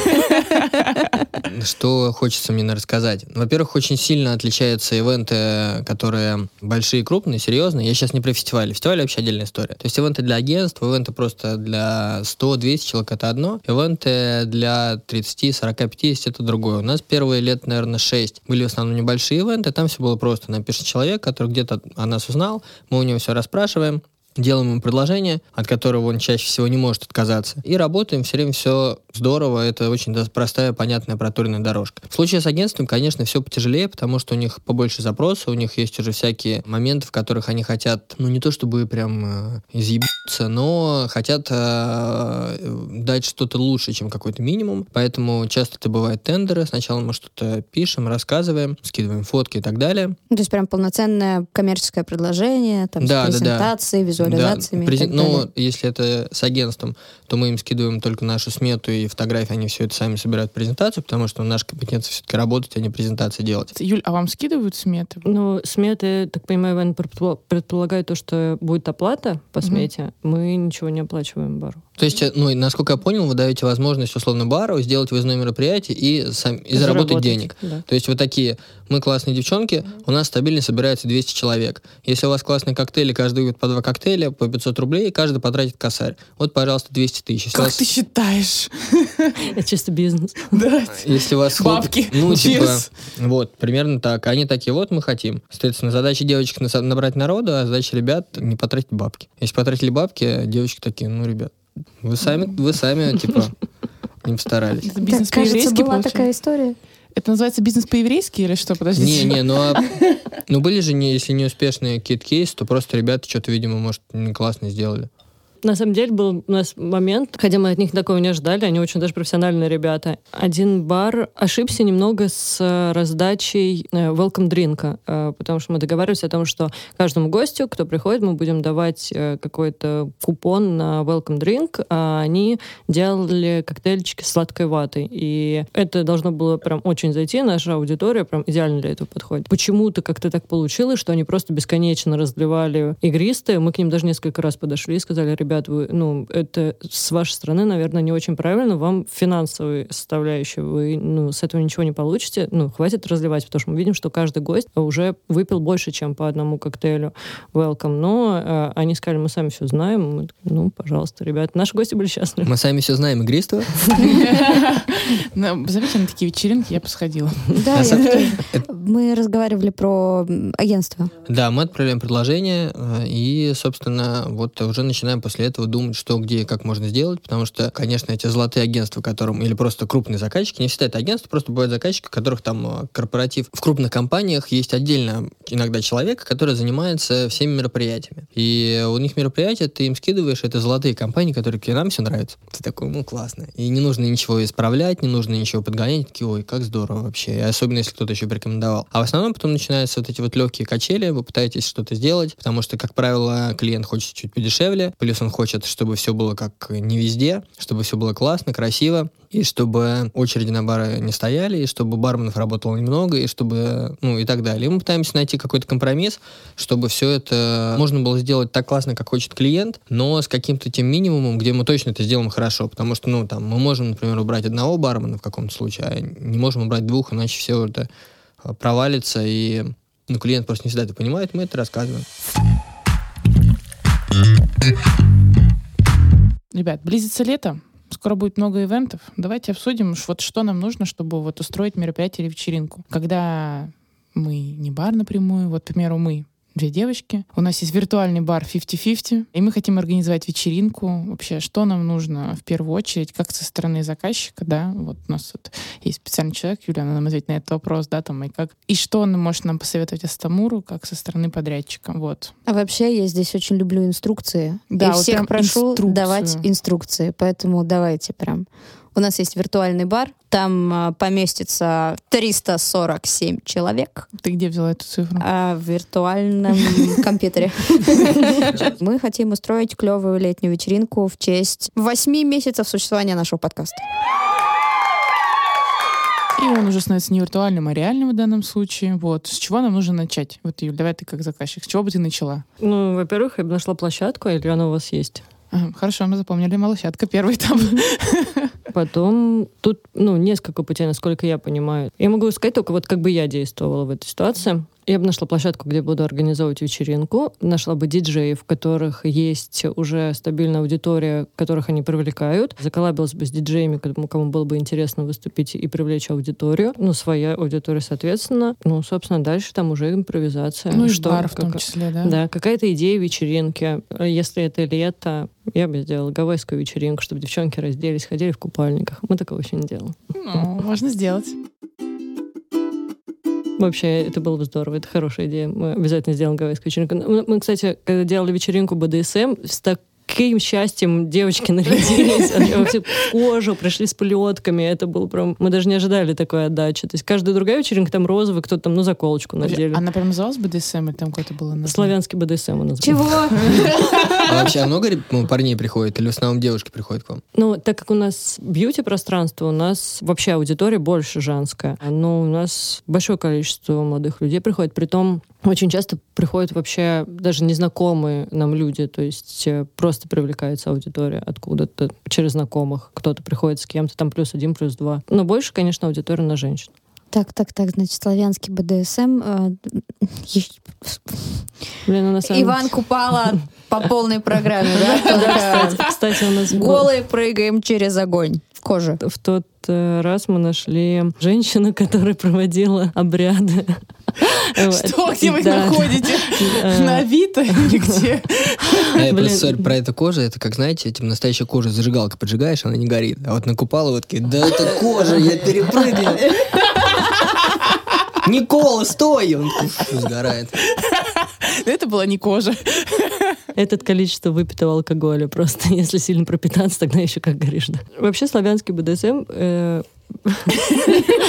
S4: Что хочется мне рассказать? Во-первых, очень сильно отличаются ивенты, которые большие, крупные, серьезные. Я сейчас не про фестивали. Фестивали вообще отдельная история. То есть ивенты для агентств, ивенты просто для 100-200 человек это одно. Ивенты для 30, 40, 50 это другое. У нас первые лет, наверное, 6 были в основном небольшие ивенты. Там все было просто. Нам пишет человек, который где-то о нас узнал. Мы у него все расспрашиваем делаем ему предложение, от которого он чаще всего не может отказаться. И работаем, все время все здорово, это очень да- простая, понятная, проторенная дорожка. В случае с агентством, конечно, все потяжелее, потому что у них побольше запросов, у них есть уже всякие моменты, в которых они хотят, ну не то чтобы прям э, изъебаться, но хотят э, дать что-то лучше, чем какой-то минимум. Поэтому часто это бывают тендеры. Сначала мы что-то пишем, рассказываем, скидываем фотки и так далее.
S3: Ну, то есть прям полноценное коммерческое предложение, там,
S4: Да, да,
S3: с
S4: да.
S3: презентацией, визуализациями
S4: Да, презен- ну, если это с агентством, то мы им скидываем только нашу смету и фотографии, они все это сами собирают презентацию, потому что наша компетенция все-таки работать, а не презентации делать.
S1: Юль, а вам скидывают сметы?
S2: Ну, сметы, так понимаю, Иван предпол- предполагает то, что будет оплата по
S1: Мгм.
S2: смете. Мы ничего не оплачиваем бару.
S4: То есть, э, ну, и насколько я понял, вы даете возможность условно бару сделать выездное мероприятие и, сам, и заработать денег.
S2: Да.
S4: То есть вы такие, мы классные девчонки, у нас стабильно собирается 200 человек. Если у вас классные коктейли, каждый выпьет по два коктейля, по 500 рублей, каждый потратит косарь. Вот, пожалуйста, 200 тысяч. Если
S1: Как
S4: вас-
S1: ты считаешь?
S2: Это чисто бизнес.
S1: Да.
S4: Если у вас
S1: Бабки.
S4: Ну, типа, вот, примерно так. Они такие, вот мы хотим. Соответственно, задача девочек набрать народу, а задача ребят не потратить бабки. Если потратили бабки, девочки такие, ну, ребят, вы сами, вы сами, типа, не постарались.
S1: Это бизнес
S3: Так, кажется, была такая история.
S1: Это называется бизнес по-еврейски или что? Подождите.
S4: Не, не, ну, а- ну были же, не, если не успешные кит-кейсы, то просто ребята что-то, видимо, может, не классно сделали.
S2: На самом деле был у нас момент, хотя мы от них такого не ожидали, они очень даже профессиональные ребята. Один бар ошибся немного с э, раздачей э, welcome дринка, э, потому что мы договаривались о том, что каждому гостю, кто приходит, мы будем давать какой-то купон на welcome drink, а они делали коктейльчики с сладкой ватой. И это должно было прям очень зайти, наша аудитория прям идеально для этого подходит. Почему-то как-то так получилось, что они просто бесконечно разливали игристые. Мы к ним даже несколько раз подошли и сказали, ребят, вы, ну, это с вашей стороны, наверное, не очень правильно. Вам финансовую составляющую, вы, ну, с этого ничего не получите. Ну, хватит разливать, потому что мы видим, что каждый гость уже выпил больше, чем по одному коктейлю welcome. Но э, они сказали, мы сами все знаем. Мы ну, пожалуйста, ребят. Наши гости были счастливы.
S4: Мы сами все знаем игристого.
S1: Ну, Зовите на такие вечеринки, я посходила.
S3: Да. Мы разговаривали про агентство.
S4: Да, мы отправляем предложение э, и, собственно, вот уже начинаем после этого думать, что, где и как можно сделать, потому что, конечно, эти золотые агентства, которым, или просто крупные заказчики, не всегда это агентство, просто бывают заказчики, у которых там э, корпоратив. В крупных компаниях есть отдельно иногда человек, который занимается всеми мероприятиями. И у них мероприятия, ты им скидываешь, это золотые компании, которые «Окей, нам все нравится. Ты такой, ну, классно. И не нужно ничего исправлять, не нужно ничего подгонять. Такие, ой, как здорово вообще. И особенно, если кто-то еще порекомендовал. А в основном потом начинаются вот эти вот легкие качели, вы пытаетесь что-то сделать, потому что, как правило, клиент хочет чуть подешевле, плюс он хочет, чтобы все было как не везде, чтобы все было классно, красиво, и чтобы очереди на бары не стояли, и чтобы барменов работало немного, и чтобы, ну, и так далее. И мы пытаемся найти какой-то компромисс, чтобы все это можно было сделать так классно, как хочет клиент, но с каким-то тем минимумом, где мы точно это сделаем хорошо, потому что, ну, там, мы можем, например, убрать одного бармена в каком-то случае, а не можем убрать двух, иначе все это а, провалится, и ну, клиент просто не всегда это понимает, мы это рассказываем.
S1: Ребят, близится лето, скоро будет много ивентов. Давайте обсудим, вот что нам нужно, чтобы вот устроить мероприятие или вечеринку. Когда мы не бар напрямую, вот, к примеру, мы две девочки. У нас есть виртуальный бар 50-50, и мы хотим организовать вечеринку. Вообще, что нам нужно в первую очередь, как со стороны заказчика, да, вот у нас тут есть специальный человек, Юлия, она нам ответит на этот вопрос, да, там, и как, и что он может нам посоветовать Астамуру, как со стороны подрядчика, вот.
S3: А вообще я здесь очень люблю инструкции.
S1: Да,
S3: и
S1: вот
S3: всех прошу
S1: инструкцию.
S3: давать инструкции, поэтому давайте прям. У нас есть виртуальный бар, там а, поместится 347 человек
S1: Ты где взяла эту цифру?
S3: а, в виртуальном компьютере. Мы хотим устроить клевую летнюю вечеринку в честь 8 месяцев существования нашего подкаста.
S1: И он уже становится не виртуальным, а реальным в данном случае. Вот. С чего нам нужно начать? Вот, Юль, давай ты как заказчик. С чего бы ты начала?
S2: Ну, во-первых, я бы нашла площадку, или она у вас есть.
S1: Ага, хорошо, мы запомнили малышатка, первый этап.
S2: Потом тут, ну, несколько путей, насколько я понимаю. Я могу сказать только вот как бы я действовала в этой ситуации. Я бы нашла площадку, где буду организовывать вечеринку, нашла бы диджеев, в которых есть уже стабильная аудитория, которых они привлекают, заколабилась бы с диджеями, кому, кому было бы интересно выступить и привлечь аудиторию, ну, своя аудитория, соответственно. Ну, собственно, дальше там уже импровизация.
S1: Ну и
S2: Что,
S1: бар в том
S2: как-
S1: числе, да?
S2: Да, какая-то идея вечеринки. Если это лето, я бы сделала гавайскую вечеринку, чтобы девчонки разделись, ходили в купальниках. Мы такого еще не делаем.
S1: Ну, можно сделать.
S2: Вообще, это было бы здорово, это хорошая идея. Мы обязательно сделаем гавайскую вечеринку. Мы, кстати, когда делали вечеринку БДСМ, с таким счастьем девочки нарядились. Они кожу пришли с плетками. Это было прям... Мы даже не ожидали такой отдачи. То есть каждая другая вечеринка, там розовый, кто-то там, ну, заколочку надели.
S1: Она прям называлась БДСМ или там какое-то было название?
S2: Славянский БДСМ у нас.
S3: Чего?
S4: А вообще а много ну, парней приходит или в основном девушки приходят к вам?
S2: Ну, так как у нас бьюти-пространство, у нас вообще аудитория больше женская. Но у нас большое количество молодых людей приходит. Притом очень часто приходят вообще даже незнакомые нам люди. То есть э, просто привлекается аудитория откуда-то через знакомых. Кто-то приходит с кем-то, там плюс один, плюс два. Но больше, конечно, аудитория на женщин.
S3: Так, так, так, значит, славянский БДСМ. э,
S2: Блин, ну, самом
S3: Иван Купала по полной программе, да?
S2: Кстати, у нас
S3: Голые прыгаем через огонь в коже.
S2: в тот э, раз мы нашли женщину, которая проводила обряды.
S1: Что, где вы их находите?
S2: Э,
S1: На Авито или где?
S4: А я
S2: Блин.
S4: про эту кожу, это как, знаете, этим настоящая кожа зажигалка поджигаешь, она не горит. А вот на Купалова такие, да это кожа, я перепрыгнул. Никола, стой! Он такой, «Фу, сгорает.
S1: Это была не кожа.
S2: Этот количество выпитого алкоголя просто. Если сильно пропитаться, тогда еще как горишь. да. Вообще славянский БДСМ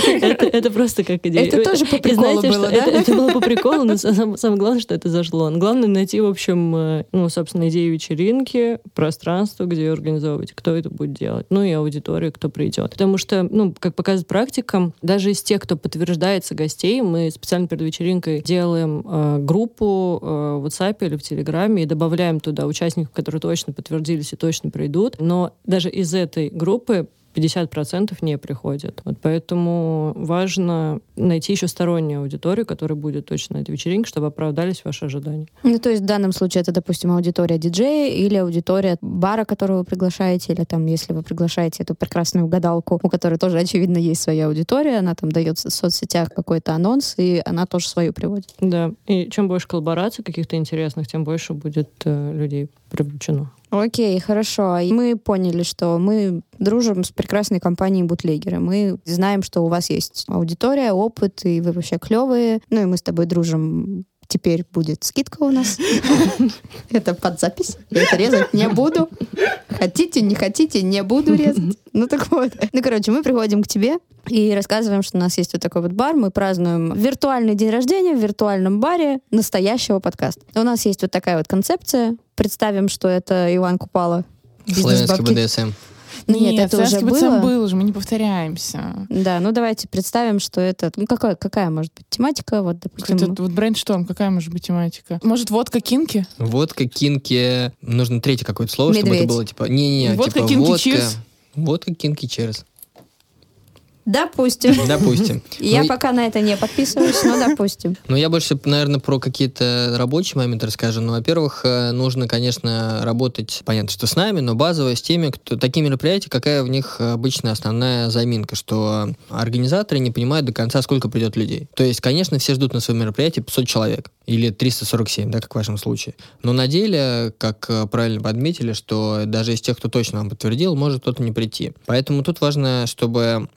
S2: это, это просто как идея.
S3: Это тоже по приколу
S2: знаете,
S3: было, да?
S2: Это, это было по приколу, но сам- самое главное, что это зашло. Главное найти, в общем, э, ну, собственно, идею вечеринки, пространство, где ее организовывать, кто это будет делать, ну и аудиторию, кто придет. Потому что, ну, как показывает практика, даже из тех, кто подтверждается гостей, мы специально перед вечеринкой делаем э, группу э, в WhatsApp или в Телеграме и добавляем туда участников, которые точно подтвердились и точно придут. Но даже из этой группы 50% не приходят. Вот поэтому важно найти еще стороннюю аудиторию, которая будет точно на этой вечеринке, чтобы оправдались ваши ожидания.
S3: Ну, то есть в данном случае это, допустим, аудитория диджея или аудитория бара, которого вы приглашаете, или там, если вы приглашаете эту прекрасную гадалку, у которой тоже, очевидно, есть своя аудитория, она там дает в соцсетях какой-то анонс, и она тоже свою приводит.
S2: Да. И чем больше коллабораций каких-то интересных, тем больше будет э, людей привлечено.
S3: Окей, хорошо. Мы поняли, что мы дружим с прекрасной компанией Бутлегеры. Мы знаем, что у вас есть аудитория, опыт, и вы вообще клевые. Ну и мы с тобой дружим. Теперь будет скидка у нас. Это под запись. Я это резать не буду. Хотите, не хотите, не буду резать. Ну так вот. Ну, короче, мы приходим к тебе и рассказываем, что у нас есть вот такой вот бар. Мы празднуем виртуальный день рождения в виртуальном баре настоящего подкаста. У нас есть вот такая вот концепция. Представим, что это Иван Купала.
S4: Славянский. БДСМ.
S3: Нет, это уже было.
S1: был уже, мы не повторяемся.
S3: Да, ну давайте представим, что это... Ну, какая, какая может быть тематика? Вот, допустим...
S1: Это вот brainstorm, какая может быть тематика? Может, водка kinky?
S4: Водка, kinky. Нужно третье какое-то слово, чтобы
S3: Медведь.
S4: это было типа... Не-не,
S1: Водка,
S4: типа
S1: kinky,
S4: водка.
S1: cheers.
S4: Водка, кинки, чирс.
S3: Допустим.
S4: Допустим.
S3: Я
S4: Ну,
S3: пока на это не подписываюсь, но допустим.
S4: Ну, я больше, наверное, про какие-то рабочие моменты расскажу. Ну, во-первых, э, нужно, конечно, работать, понятно, что с нами, но базово с теми, кто такие мероприятия, какая в них обычно основная заминка, что организаторы не понимают до конца, сколько придет людей. То есть, конечно, все ждут на своем мероприятии 500 человек. или 347, да, как в вашем случае. Но на деле, как э, правильно подметили, что даже из тех, кто точно вам подтвердил, может кто-то не прийти. Поэтому тут важно, чтобы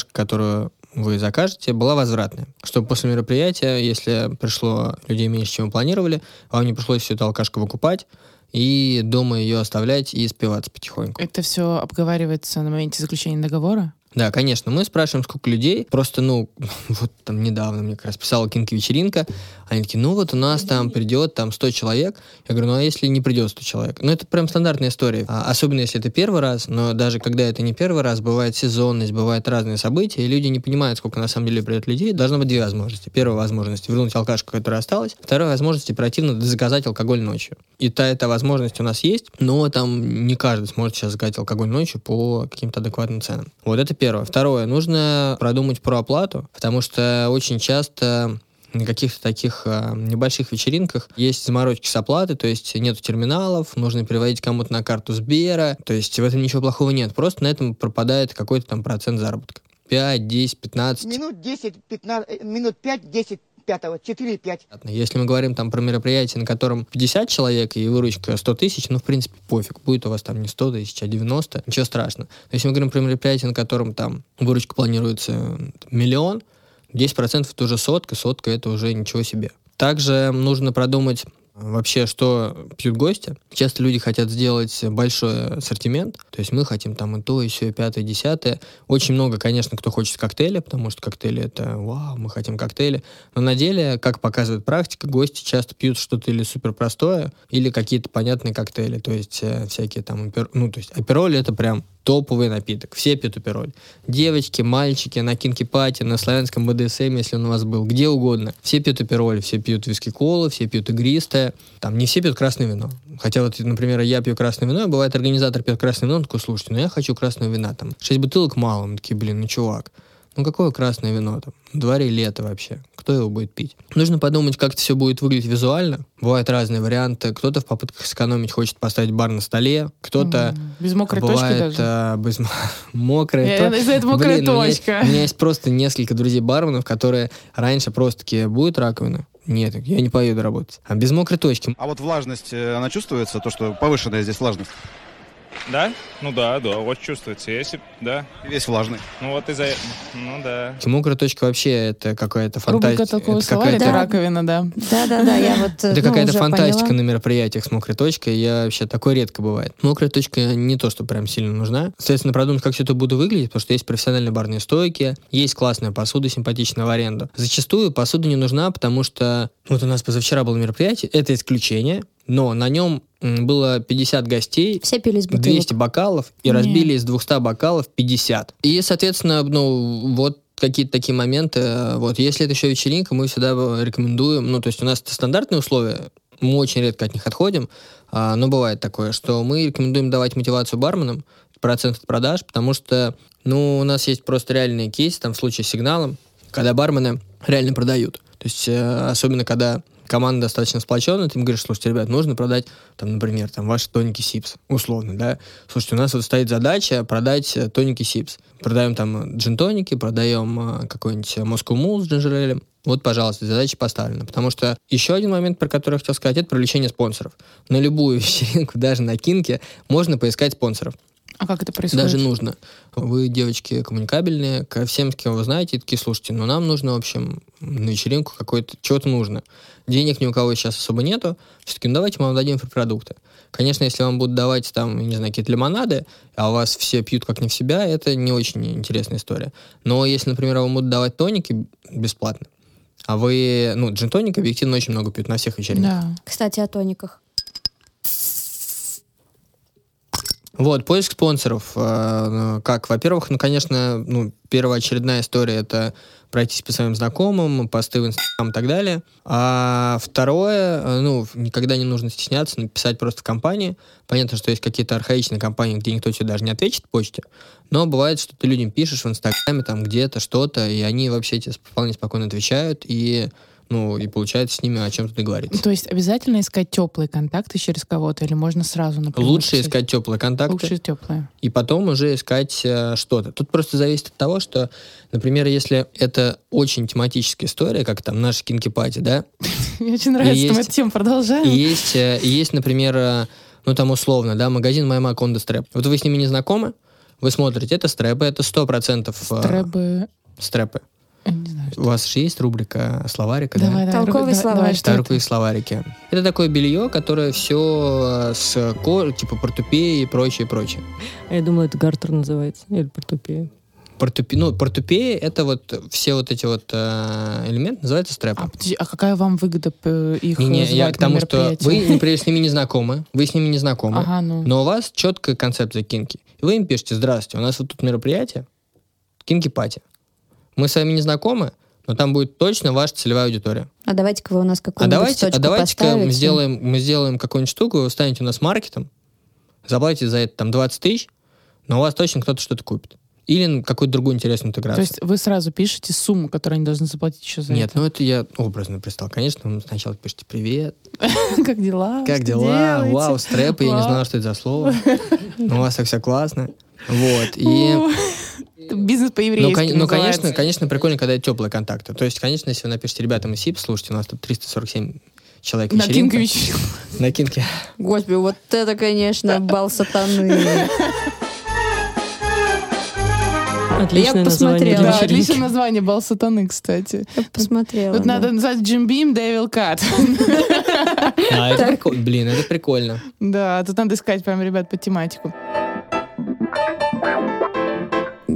S4: алкашка, которую вы закажете, была возвратная. Чтобы после мероприятия, если пришло людей меньше, чем вы планировали, вам не пришлось всю эту алкашку выкупать, и дома ее оставлять и спиваться потихоньку.
S1: Это все обговаривается на моменте заключения договора?
S4: Да, конечно, мы спрашиваем, сколько людей. Просто, ну, вот там недавно мне как раз писала Кинка-вечеринка. Они такие, ну вот у нас там придет там 100 человек. Я говорю, ну а если не придет 100 человек? Ну это прям стандартная история. А, особенно если это первый раз, но даже когда это не первый раз, бывает сезонность, бывают разные события, и люди не понимают, сколько на самом деле придет людей. Должно быть две возможности. Первая возможность вернуть алкашку, которая осталась. Вторая возможность оперативно заказать алкоголь ночью. И та эта возможность у нас есть, но там не каждый сможет сейчас заказать алкоголь ночью по каким-то адекватным ценам. Вот это первое. Второе, нужно продумать про оплату, потому что очень часто на каких-то таких э, небольших вечеринках есть заморочки с оплатой, то есть нет терминалов, нужно переводить кому-то на карту Сбера, то есть в этом ничего плохого нет, просто на этом пропадает какой-то там процент заработка. 5, 10, 15.
S6: Минут 10, 15, минут 5, 10, пятого, 4-5.
S4: Если мы говорим там про мероприятие, на котором 50 человек и выручка 100 тысяч, ну, в принципе, пофиг, будет у вас там не 100 тысяч, а 90, ничего страшного. Но если мы говорим про мероприятие, на котором там выручка планируется миллион, 10% это уже сотка, сотка это уже ничего себе. Также нужно продумать вообще, что пьют гости. Часто люди хотят сделать большой ассортимент, то есть мы хотим там и то, и все, и пятое, и десятое. Очень много, конечно, кто хочет коктейли, потому что коктейли это вау, мы хотим коктейли. Но на деле, как показывает практика, гости часто пьют что-то или супер простое, или какие-то понятные коктейли, то есть э, всякие там, ну, то есть апероли это прям топовый напиток. Все пьют апероль. Девочки, мальчики, на кинки-пати, на славянском БДСМ, если он у вас был, где угодно. Все пьют апероль, все пьют виски-колы, все пьют игристое. Там не все пьют красное вино. Хотя вот, например, я пью красное вино, бывает организатор пьет красное вино, он такой, слушайте, ну я хочу красного вина. Там шесть бутылок мало. Мы такие, блин, ну чувак. Ну какое красное вино там? В дворе лето вообще. Кто его будет пить? Нужно подумать, как это все будет выглядеть визуально. Бывают разные варианты. Кто-то в попытках сэкономить хочет поставить бар на столе, кто-то...
S1: Без мокрой
S4: бывает,
S1: точки даже?
S4: А, без мокрая
S1: Я- из-за этого мокрая
S4: Блин, у меня есть-
S1: точка.
S4: У меня есть просто несколько друзей-барменов, которые раньше просто такие, будет раковина? Нет, я не поеду работать. А без мокрой точки.
S7: А вот влажность, э, она чувствуется, то, что повышенная здесь влажность?
S8: Да? Ну да, да, вот чувствуется. Если, да.
S7: Весь влажный.
S8: Ну вот из-за... Ну да.
S4: Мокрая точка вообще это какая-то
S1: Рубрика
S4: фантастика.
S1: такого
S4: Это
S1: словаря,
S4: какая-то
S1: раковина, да.
S3: Да-да-да, я вот
S4: Это
S3: ну,
S4: какая-то фантастика
S3: поняла.
S4: на мероприятиях с мокрой точкой. Я вообще такое редко бывает. Мокрая точка не то, что прям сильно нужна. Соответственно, продумать, как все это будет выглядеть, потому что есть профессиональные барные стойки, есть классная посуда симпатичная в аренду. Зачастую посуда не нужна, потому что вот у нас позавчера было мероприятие, это исключение, но на нем было 50 гостей,
S3: Все пили из бутылок.
S4: 200 бокалов, и
S1: Не.
S4: разбили из 200 бокалов 50. И, соответственно, ну, вот какие-то такие моменты. Вот, если это еще вечеринка, мы всегда рекомендуем, ну, то есть у нас это стандартные условия, мы очень редко от них отходим, а, но бывает такое, что мы рекомендуем давать мотивацию барменам, процент от продаж, потому что, ну, у нас есть просто реальные кейсы, там, в случае с сигналом, когда бармены реально продают. То есть, э, особенно когда команда достаточно сплоченная, ты им говоришь, слушайте, ребят, нужно продать, там, например, там, ваши тоники Сипс, условно, да. Слушайте, у нас вот стоит задача продать э, тоники Сипс. Продаем там джин-тоники, продаем э, какой-нибудь Moscow Mule с ginger ale ем. Вот, пожалуйста, задача поставлена. Потому что еще один момент, про который я хотел сказать, это привлечение спонсоров. На любую вечеринку, даже на kinky, можно поискать спонсоров.
S1: А как это происходит?
S4: Даже нужно. Вы, девочки, коммуникабельные, ко всем, с кем вы знаете, такие, слушайте, ну нам нужно, в общем, на вечеринку какой-то, чего-то нужно. Денег ни у кого сейчас особо нету, все-таки, ну давайте мы вам дадим продукты. Конечно, если вам будут давать там, я не знаю, какие-то лимонады, а у вас все пьют как не в себя, это не очень интересная история. Но если, например, вам будут давать тоники бесплатно, а вы, ну, джин-тоник объективно очень много пьют на всех вечеринках.
S1: Да.
S3: Кстати, о тониках.
S4: Вот, поиск спонсоров. э, ну, Как, во-первых, ну, конечно, ну, первоочередная история — это пройтись по своим знакомым, посты в Инстаграм и так далее. А второе, э, ну, никогда не нужно стесняться написать просто в компании. Понятно, что есть какие-то архаичные компании, где никто тебе даже не ответит в почте, но бывает, что ты людям пишешь в Инстаграме там где-то что-то, и они вообще тебе вполне спокойно отвечают, и ну, и получается с ними о чем-то договориться.
S1: То есть обязательно искать теплые контакты через кого-то, или можно сразу напрямую
S4: Лучше
S1: писать?
S4: искать теплые контакты.
S1: Лучше теплые.
S4: и потом уже искать э, что-то. Тут просто зависит от того, что, например, если это очень тематическая история, как там наша кинки-пати, да,
S1: Мне очень нравится, что мы эту тему продолжаем.
S4: есть, э, есть, например, э, ну там условно, да, магазин Майма Конда Стрэп. Вот вы с ними не знакомы, вы смотрите, это стрэпы, это 100% э,
S1: Стрэбы...
S4: стрэпы.
S1: я Не знаю, что.
S4: У вас же есть рубрика словарика, да?
S1: Давай, давай,
S3: Толковый
S1: давай,
S3: словарь.
S1: давай, это?
S4: словарики. Это такое белье, которое все с кожи, типа портупеи и прочее, прочее.
S2: А Я думаю, это гартер называется. Или портупея.
S4: Портупе... Ну, портупеи — это вот все вот эти вот э, элементы называются стрэпы.
S1: А, подожди, а какая вам выгода п- их
S4: Не, не, я к тому, что вы, например, с ними не знакомы, вы с ними не знакомы,
S1: Ага, ну.
S4: но у вас четкая концепция кинки. И вы им пишете, здравствуйте, у нас вот тут мероприятие, кинки-пати. Мы с вами не знакомы, но там будет точно ваша целевая аудитория.
S3: А давайте-ка вы у нас
S4: А
S3: какую-нибудь
S4: давайте, а
S3: точку
S4: давайте-ка мы сделаем, мы сделаем какую-нибудь штуку, вы станете у нас маркетом, заплатите за это там 20 тысяч, но у вас точно кто-то что-то купит. Или какую-то другую интересную
S1: То
S4: интеграцию.
S1: есть вы сразу пишете сумму, которую они должны заплатить еще за
S4: Нет,
S1: это?
S4: ну это я образно представил. Конечно, вы сначала пишете «Привет,
S1: Как дела?
S4: как дела?
S1: делаете?»
S4: Вау, стрэпы, я не знала, что это за слово. Ну, у вас так все классно. Вот, и...
S1: Бизнес
S4: Ну,
S1: по-еврейски
S4: ну, конечно, конечно, прикольно, когда это теплые контакты. То есть, конечно, если вы напишите, ребята, мы СИП, слушайте, у нас тут 347 человек
S1: На
S4: вечеринка». На кинке.
S3: Господи, вот это, конечно, бал сатаны.
S2: Отличное
S3: Я
S2: название
S3: посмотрела.
S2: для
S1: Да, отличное название «Бал сатаны», кстати.
S3: Я посмотрела.
S1: Тут
S3: да.
S1: надо назвать Jim Beam, Devil Cut.
S4: А, это прикольно. Блин, это прикольно.
S1: Да, тут надо искать прям ребят по тематику.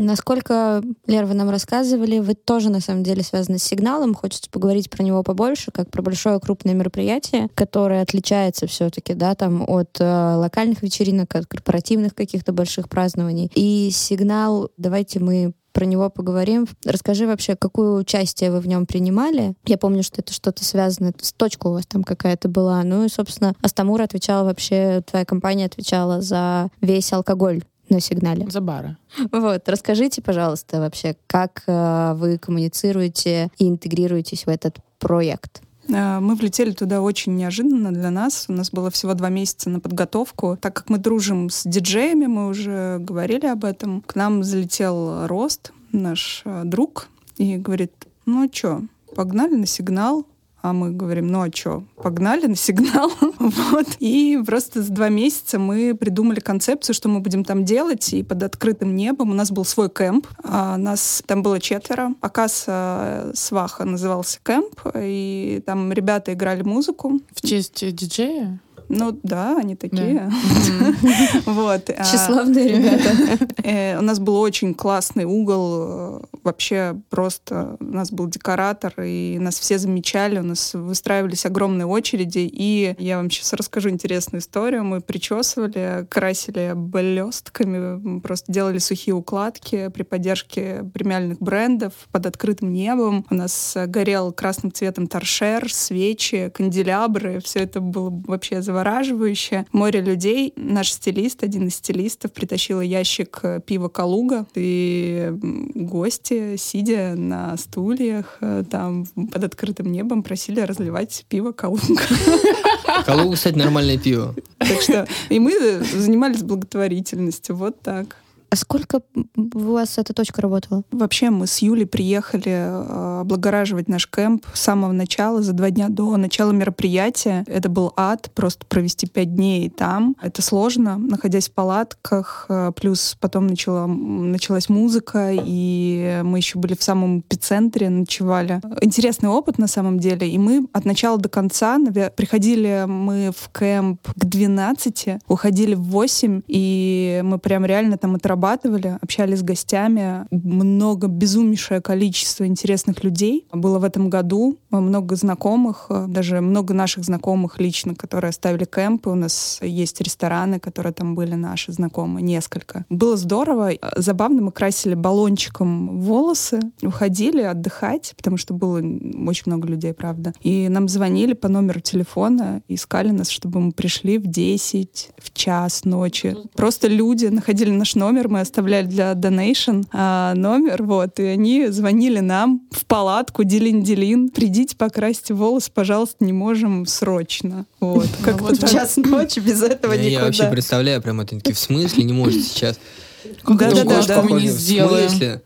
S3: Насколько, Лер, вы нам рассказывали, вы тоже на самом деле связаны с сигналом. Хочется поговорить про него побольше, как про большое крупное мероприятие, которое отличается все-таки, да, там от э, локальных вечеринок, от корпоративных каких-то больших празднований. И сигнал, давайте мы про него поговорим. Расскажи вообще, какое участие вы в нем принимали. Я помню, что это что-то связано, с точка у вас там какая-то была. Ну и, собственно, Астамур отвечала вообще, твоя компания отвечала за весь алкоголь на сигнале.
S1: За бара.
S3: Вот, расскажите, пожалуйста, вообще, как э, вы коммуницируете и интегрируетесь в этот проект?
S5: А, Мы влетели туда очень неожиданно для нас. У нас было всего два месяца на подготовку. Так как мы дружим с диджеями, мы уже говорили об этом, к нам залетел Рост, наш э, друг, и говорит, ну а чё, погнали на сигнал, а мы говорим, ну а что, погнали на сигнал. вот. И просто за два месяца мы придумали концепцию, что мы будем там делать. И под открытым небом у нас был свой кемп. А нас там было четверо. Акаса Сваха назывался кемп. И там ребята играли музыку.
S1: В честь э, диджея?
S5: Ну да, они такие. Вот. а,
S3: Тщеславные ребята.
S5: Э, У нас был очень классный угол, э, вообще просто у нас был декоратор, и нас все замечали, у нас выстраивались огромные очереди, и я вам сейчас расскажу интересную историю. Мы причесывали, красили блестками, просто делали сухие укладки при поддержке премиальных брендов под открытым небом. У нас э, горел красным цветом торшер, свечи, канделябры, все это было вообще завораживающе. Море людей. Наш стилист, один из стилистов, притащил ящик э, пива «Калуга». И гости, сидя на стульях, э, там под открытым небом, просили разливать пиво «Калуга».
S4: Калуга, кстати, нормальное пиво.
S5: Так что и мы занимались благотворительностью. Вот так.
S3: А сколько у вас эта точка работала?
S5: Вообще мы с Юлей приехали э, облагораживать наш кемп с самого начала, за два дня до начала мероприятия. Это был ад, просто провести пять дней там. Это сложно, находясь в палатках. э, Плюс потом начала, началась музыка, и мы еще были в самом эпицентре, ночевали. Интересный опыт на самом деле. И мы от начала до конца, приходили мы в кемп к 12, уходили в 8, и мы прям реально там отрабатывали, общались с гостями. Много, безумнейшее количество интересных людей было в этом году. Много знакомых, даже много наших знакомых лично, которые оставили кемпы. У нас есть рестораны, которые там были наши знакомые, несколько. Было здорово. Забавно, мы красили баллончиком волосы, уходили отдыхать, потому что было очень много людей, правда. И нам звонили по номеру телефона, искали нас, чтобы мы пришли в 10, в час ночи. Просто люди находили наш номер, мы оставляли для donation а, номер, вот, и они звонили нам в палатку, делин-делин, придите, покрасьте волосы, пожалуйста, не можем срочно. Вот, как
S3: Вот в час ночи без этого
S4: Я, я вообще
S3: никуда.
S4: представляю прям это такие, в смысле не можете сейчас?
S1: Как
S5: Да,
S1: это
S5: да, да,
S1: кошку
S5: да.
S1: мы не сделаем.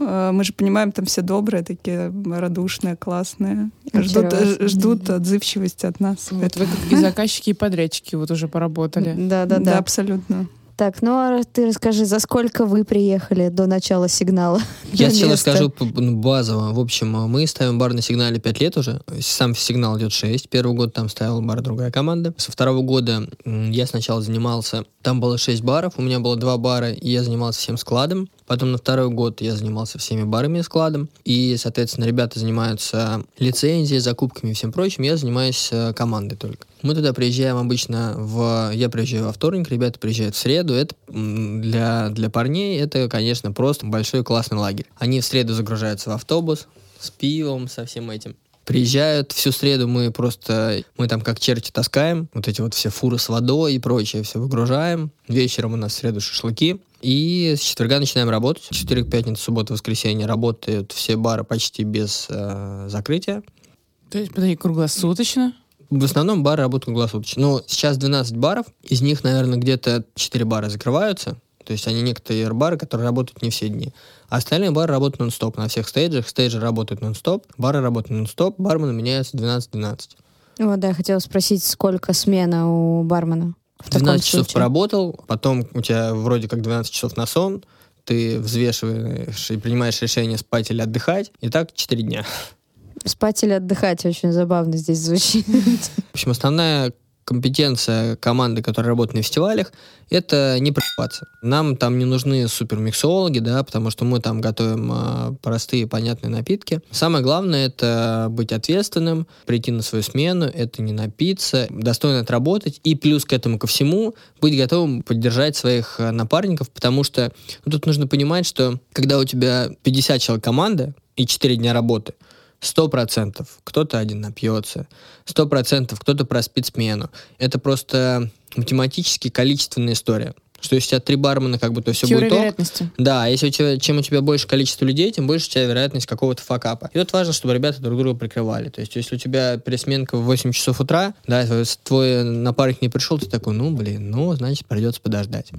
S5: А, Мы же понимаем, там все добрые, такие радушные, классные. Ждут, э, ждут отзывчивости от нас.
S1: Вот вы как и заказчики, и подрядчики вот уже поработали.
S3: Да, да,
S5: да,
S3: да.
S5: абсолютно.
S3: Так, ну а ты расскажи, за сколько вы приехали до начала сигнала?
S4: Я
S3: на
S4: сначала
S3: место?
S4: скажу п- ну, базово. В общем, мы ставим бар на сигнале 5 лет уже. Сам сигнал идет 6. Первый год там ставила бар другая команда. Со второго года я сначала занимался... Там было 6 баров, у меня было 2 бара, и я занимался всем складом. Потом на второй год я занимался всеми барами и складом. И, соответственно, ребята занимаются лицензией, закупками и всем прочим. Я занимаюсь э, командой только. Мы туда приезжаем обычно в... Я приезжаю во вторник, ребята приезжают в среду. Это для, для парней это, конечно, просто большой классный лагерь. Они в среду загружаются в автобус с пивом, со всем этим. Приезжают всю среду, мы просто, мы там как черти таскаем, вот эти вот все фуры с водой и прочее, все выгружаем. Вечером у нас в среду шашлыки. И с четверга начинаем работать. Четверг, пятница, суббота, воскресенье работают все бары почти без э, закрытия.
S1: То есть, подожди, круглосуточно?
S4: В основном бары работают круглосуточно. Но сейчас 12 баров, из них, наверное, где-то 4 бара закрываются. То есть они некоторые бары, которые работают не все дни. А остальные бары работают нон-стоп на всех стейджах. Стейджи работают нон-стоп, бары работают нон-стоп, бармены меняются 12-12.
S3: Вот, да, хотела спросить, сколько смена у бармена? В таком
S4: 12 часов
S3: случае?
S4: поработал, потом у тебя вроде как 12 часов на сон, ты взвешиваешь и принимаешь решение спать или отдыхать, и так 4 дня.
S3: Спать или отдыхать очень забавно здесь звучит.
S4: В общем, основная компетенция команды, которая работает на фестивалях, это не проебаться. Нам там не нужны супермиксологи, да, потому что мы там готовим а, простые, понятные напитки. Самое главное — это быть ответственным, прийти на свою смену, это не напиться, достойно отработать, и плюс к этому ко всему быть готовым поддержать своих а, напарников, потому что ну, тут нужно понимать, что когда у тебя 50 человек команда и 4 дня работы, Сто процентов. Кто-то один напьется. Сто процентов. Кто-то проспит смену. Это просто математически количественная история. Что если у тебя три бармена, как бы то все
S1: Теория
S4: будет ок.
S1: вероятности.
S4: Да, если у тебя, чем у тебя больше количество людей, тем больше у тебя вероятность какого-то факапа. И тут важно, чтобы ребята друг друга прикрывали. То есть, если у тебя пересменка в 8 часов утра, да, твой, твой напарник не пришел, ты такой, ну, блин, ну, значит, придется подождать.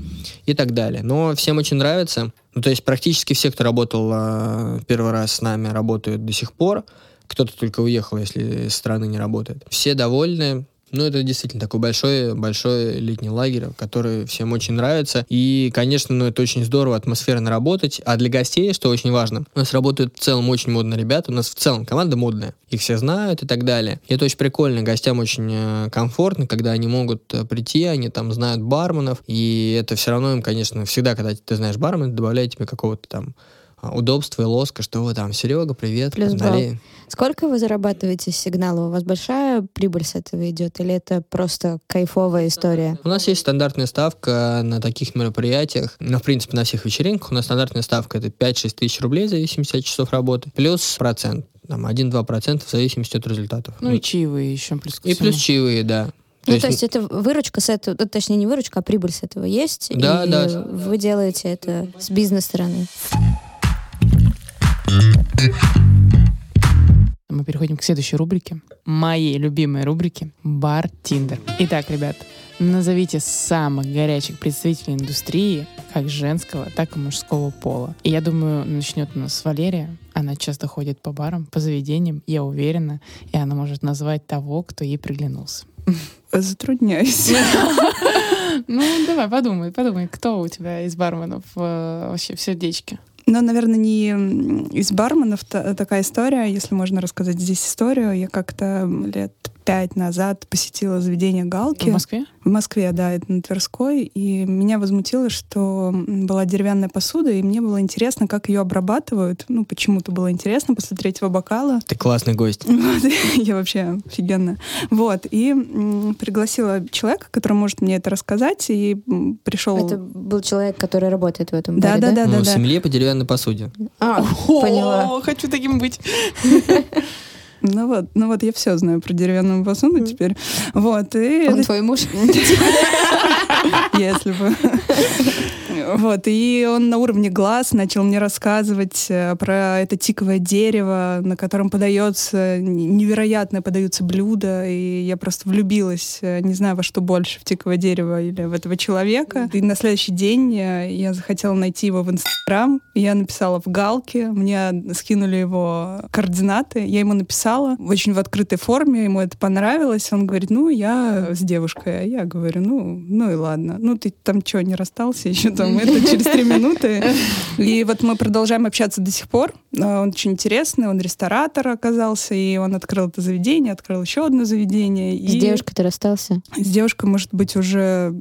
S4: И так далее. Но всем очень нравится. Ну, то есть, практически все, кто работал э, первый раз с нами, работают до сих пор. Кто-то только уехал, если из страны не работает. Все довольны. Ну, это действительно такой большой, большой летний лагерь, который всем очень нравится. И, конечно, ну, это очень здорово, атмосферно работать. А для гостей, что очень важно, у нас работают в целом очень модные ребята. У нас в целом команда модная. Их все знают и так далее. И это очень прикольно. Гостям очень э, комфортно, когда они могут э, прийти, они там знают барменов. И это все равно им, конечно, всегда, когда ты знаешь бармена, добавляет тебе какого-то там удобства и лоска, что вы там, Серега, привет,
S3: Плюс балл.
S4: налей.
S3: Сколько вы зарабатываете с сигнала? У вас большая прибыль с этого идет? Или это просто кайфовая история?
S4: У нас есть стандартная ставка на таких мероприятиях, ну, в принципе, на всех вечеринках. У нас стандартная ставка это 5-6 тысяч рублей в зависимости от часов работы, плюс процент, там, 1-2% в зависимости от результатов.
S1: Ну и чаевые еще плюс
S4: И плюс чаевые, да.
S3: Ну, то есть это выручка с этого, ну, точнее, не выручка, а прибыль с этого есть?
S4: Да,
S3: и
S4: да.
S3: вы делаете это с бизнес-стороны.
S1: Мы переходим к следующей рубрике. Моей любимой рубрике «Бар Тиндер». Итак, ребят, назовите самых горячих представителей индустрии, как женского, так и мужского пола. И я думаю, начнет у нас Валерия. Она часто ходит по барам, по заведениям, я уверена, и она может назвать того, кто ей приглянулся.
S5: Затрудняюсь.
S1: Ну, давай, подумай, подумай, кто у тебя из барменов э, вообще в сердечке?
S5: Но, наверное, не из барменов та- такая история, если можно рассказать здесь историю. Я как-то лет пять назад посетила заведение Галки.
S1: В Москве?
S5: В Москве, да, это на Тверской. И меня возмутило, что была деревянная посуда, и мне было интересно, как ее обрабатывают. Ну, почему-то было интересно после третьего бокала.
S4: Ты классный гость.
S5: Вот, я вообще офигенная. Вот, и м, пригласила человека, который может мне это рассказать, и пришел...
S3: Это был человек, который работает в этом
S5: Да,
S3: баре,
S5: да, да,
S4: ну,
S5: да,
S4: в
S5: да.
S4: семье по деревянной посуде.
S3: А, поняла.
S1: О, хочу таким быть.
S5: Ну вот, ну вот я все знаю про деревянную посуду теперь. Вот, и
S3: Он твой муж?
S5: если бы. Вот, и он на уровне глаз начал мне рассказывать э, про это тиковое дерево, на котором подается, невероятно подаются блюда, и я просто влюбилась, э, не знаю, во что больше, в тиковое дерево или в этого человека. И на следующий день э, я захотела найти его в Инстаграм, я написала в галке, мне скинули его координаты, я ему написала очень в открытой форме, ему это понравилось, он говорит, ну, я с девушкой, а я говорю, ну, ну и ладно, ну ты там что, не расстался еще там, это через три минуты. И вот мы продолжаем общаться до сих пор. А, он очень интересный, он ресторатор оказался, и он открыл это заведение, открыл еще одно заведение.
S3: С
S5: и
S3: девушкой ты расстался?
S5: С девушкой, может быть, уже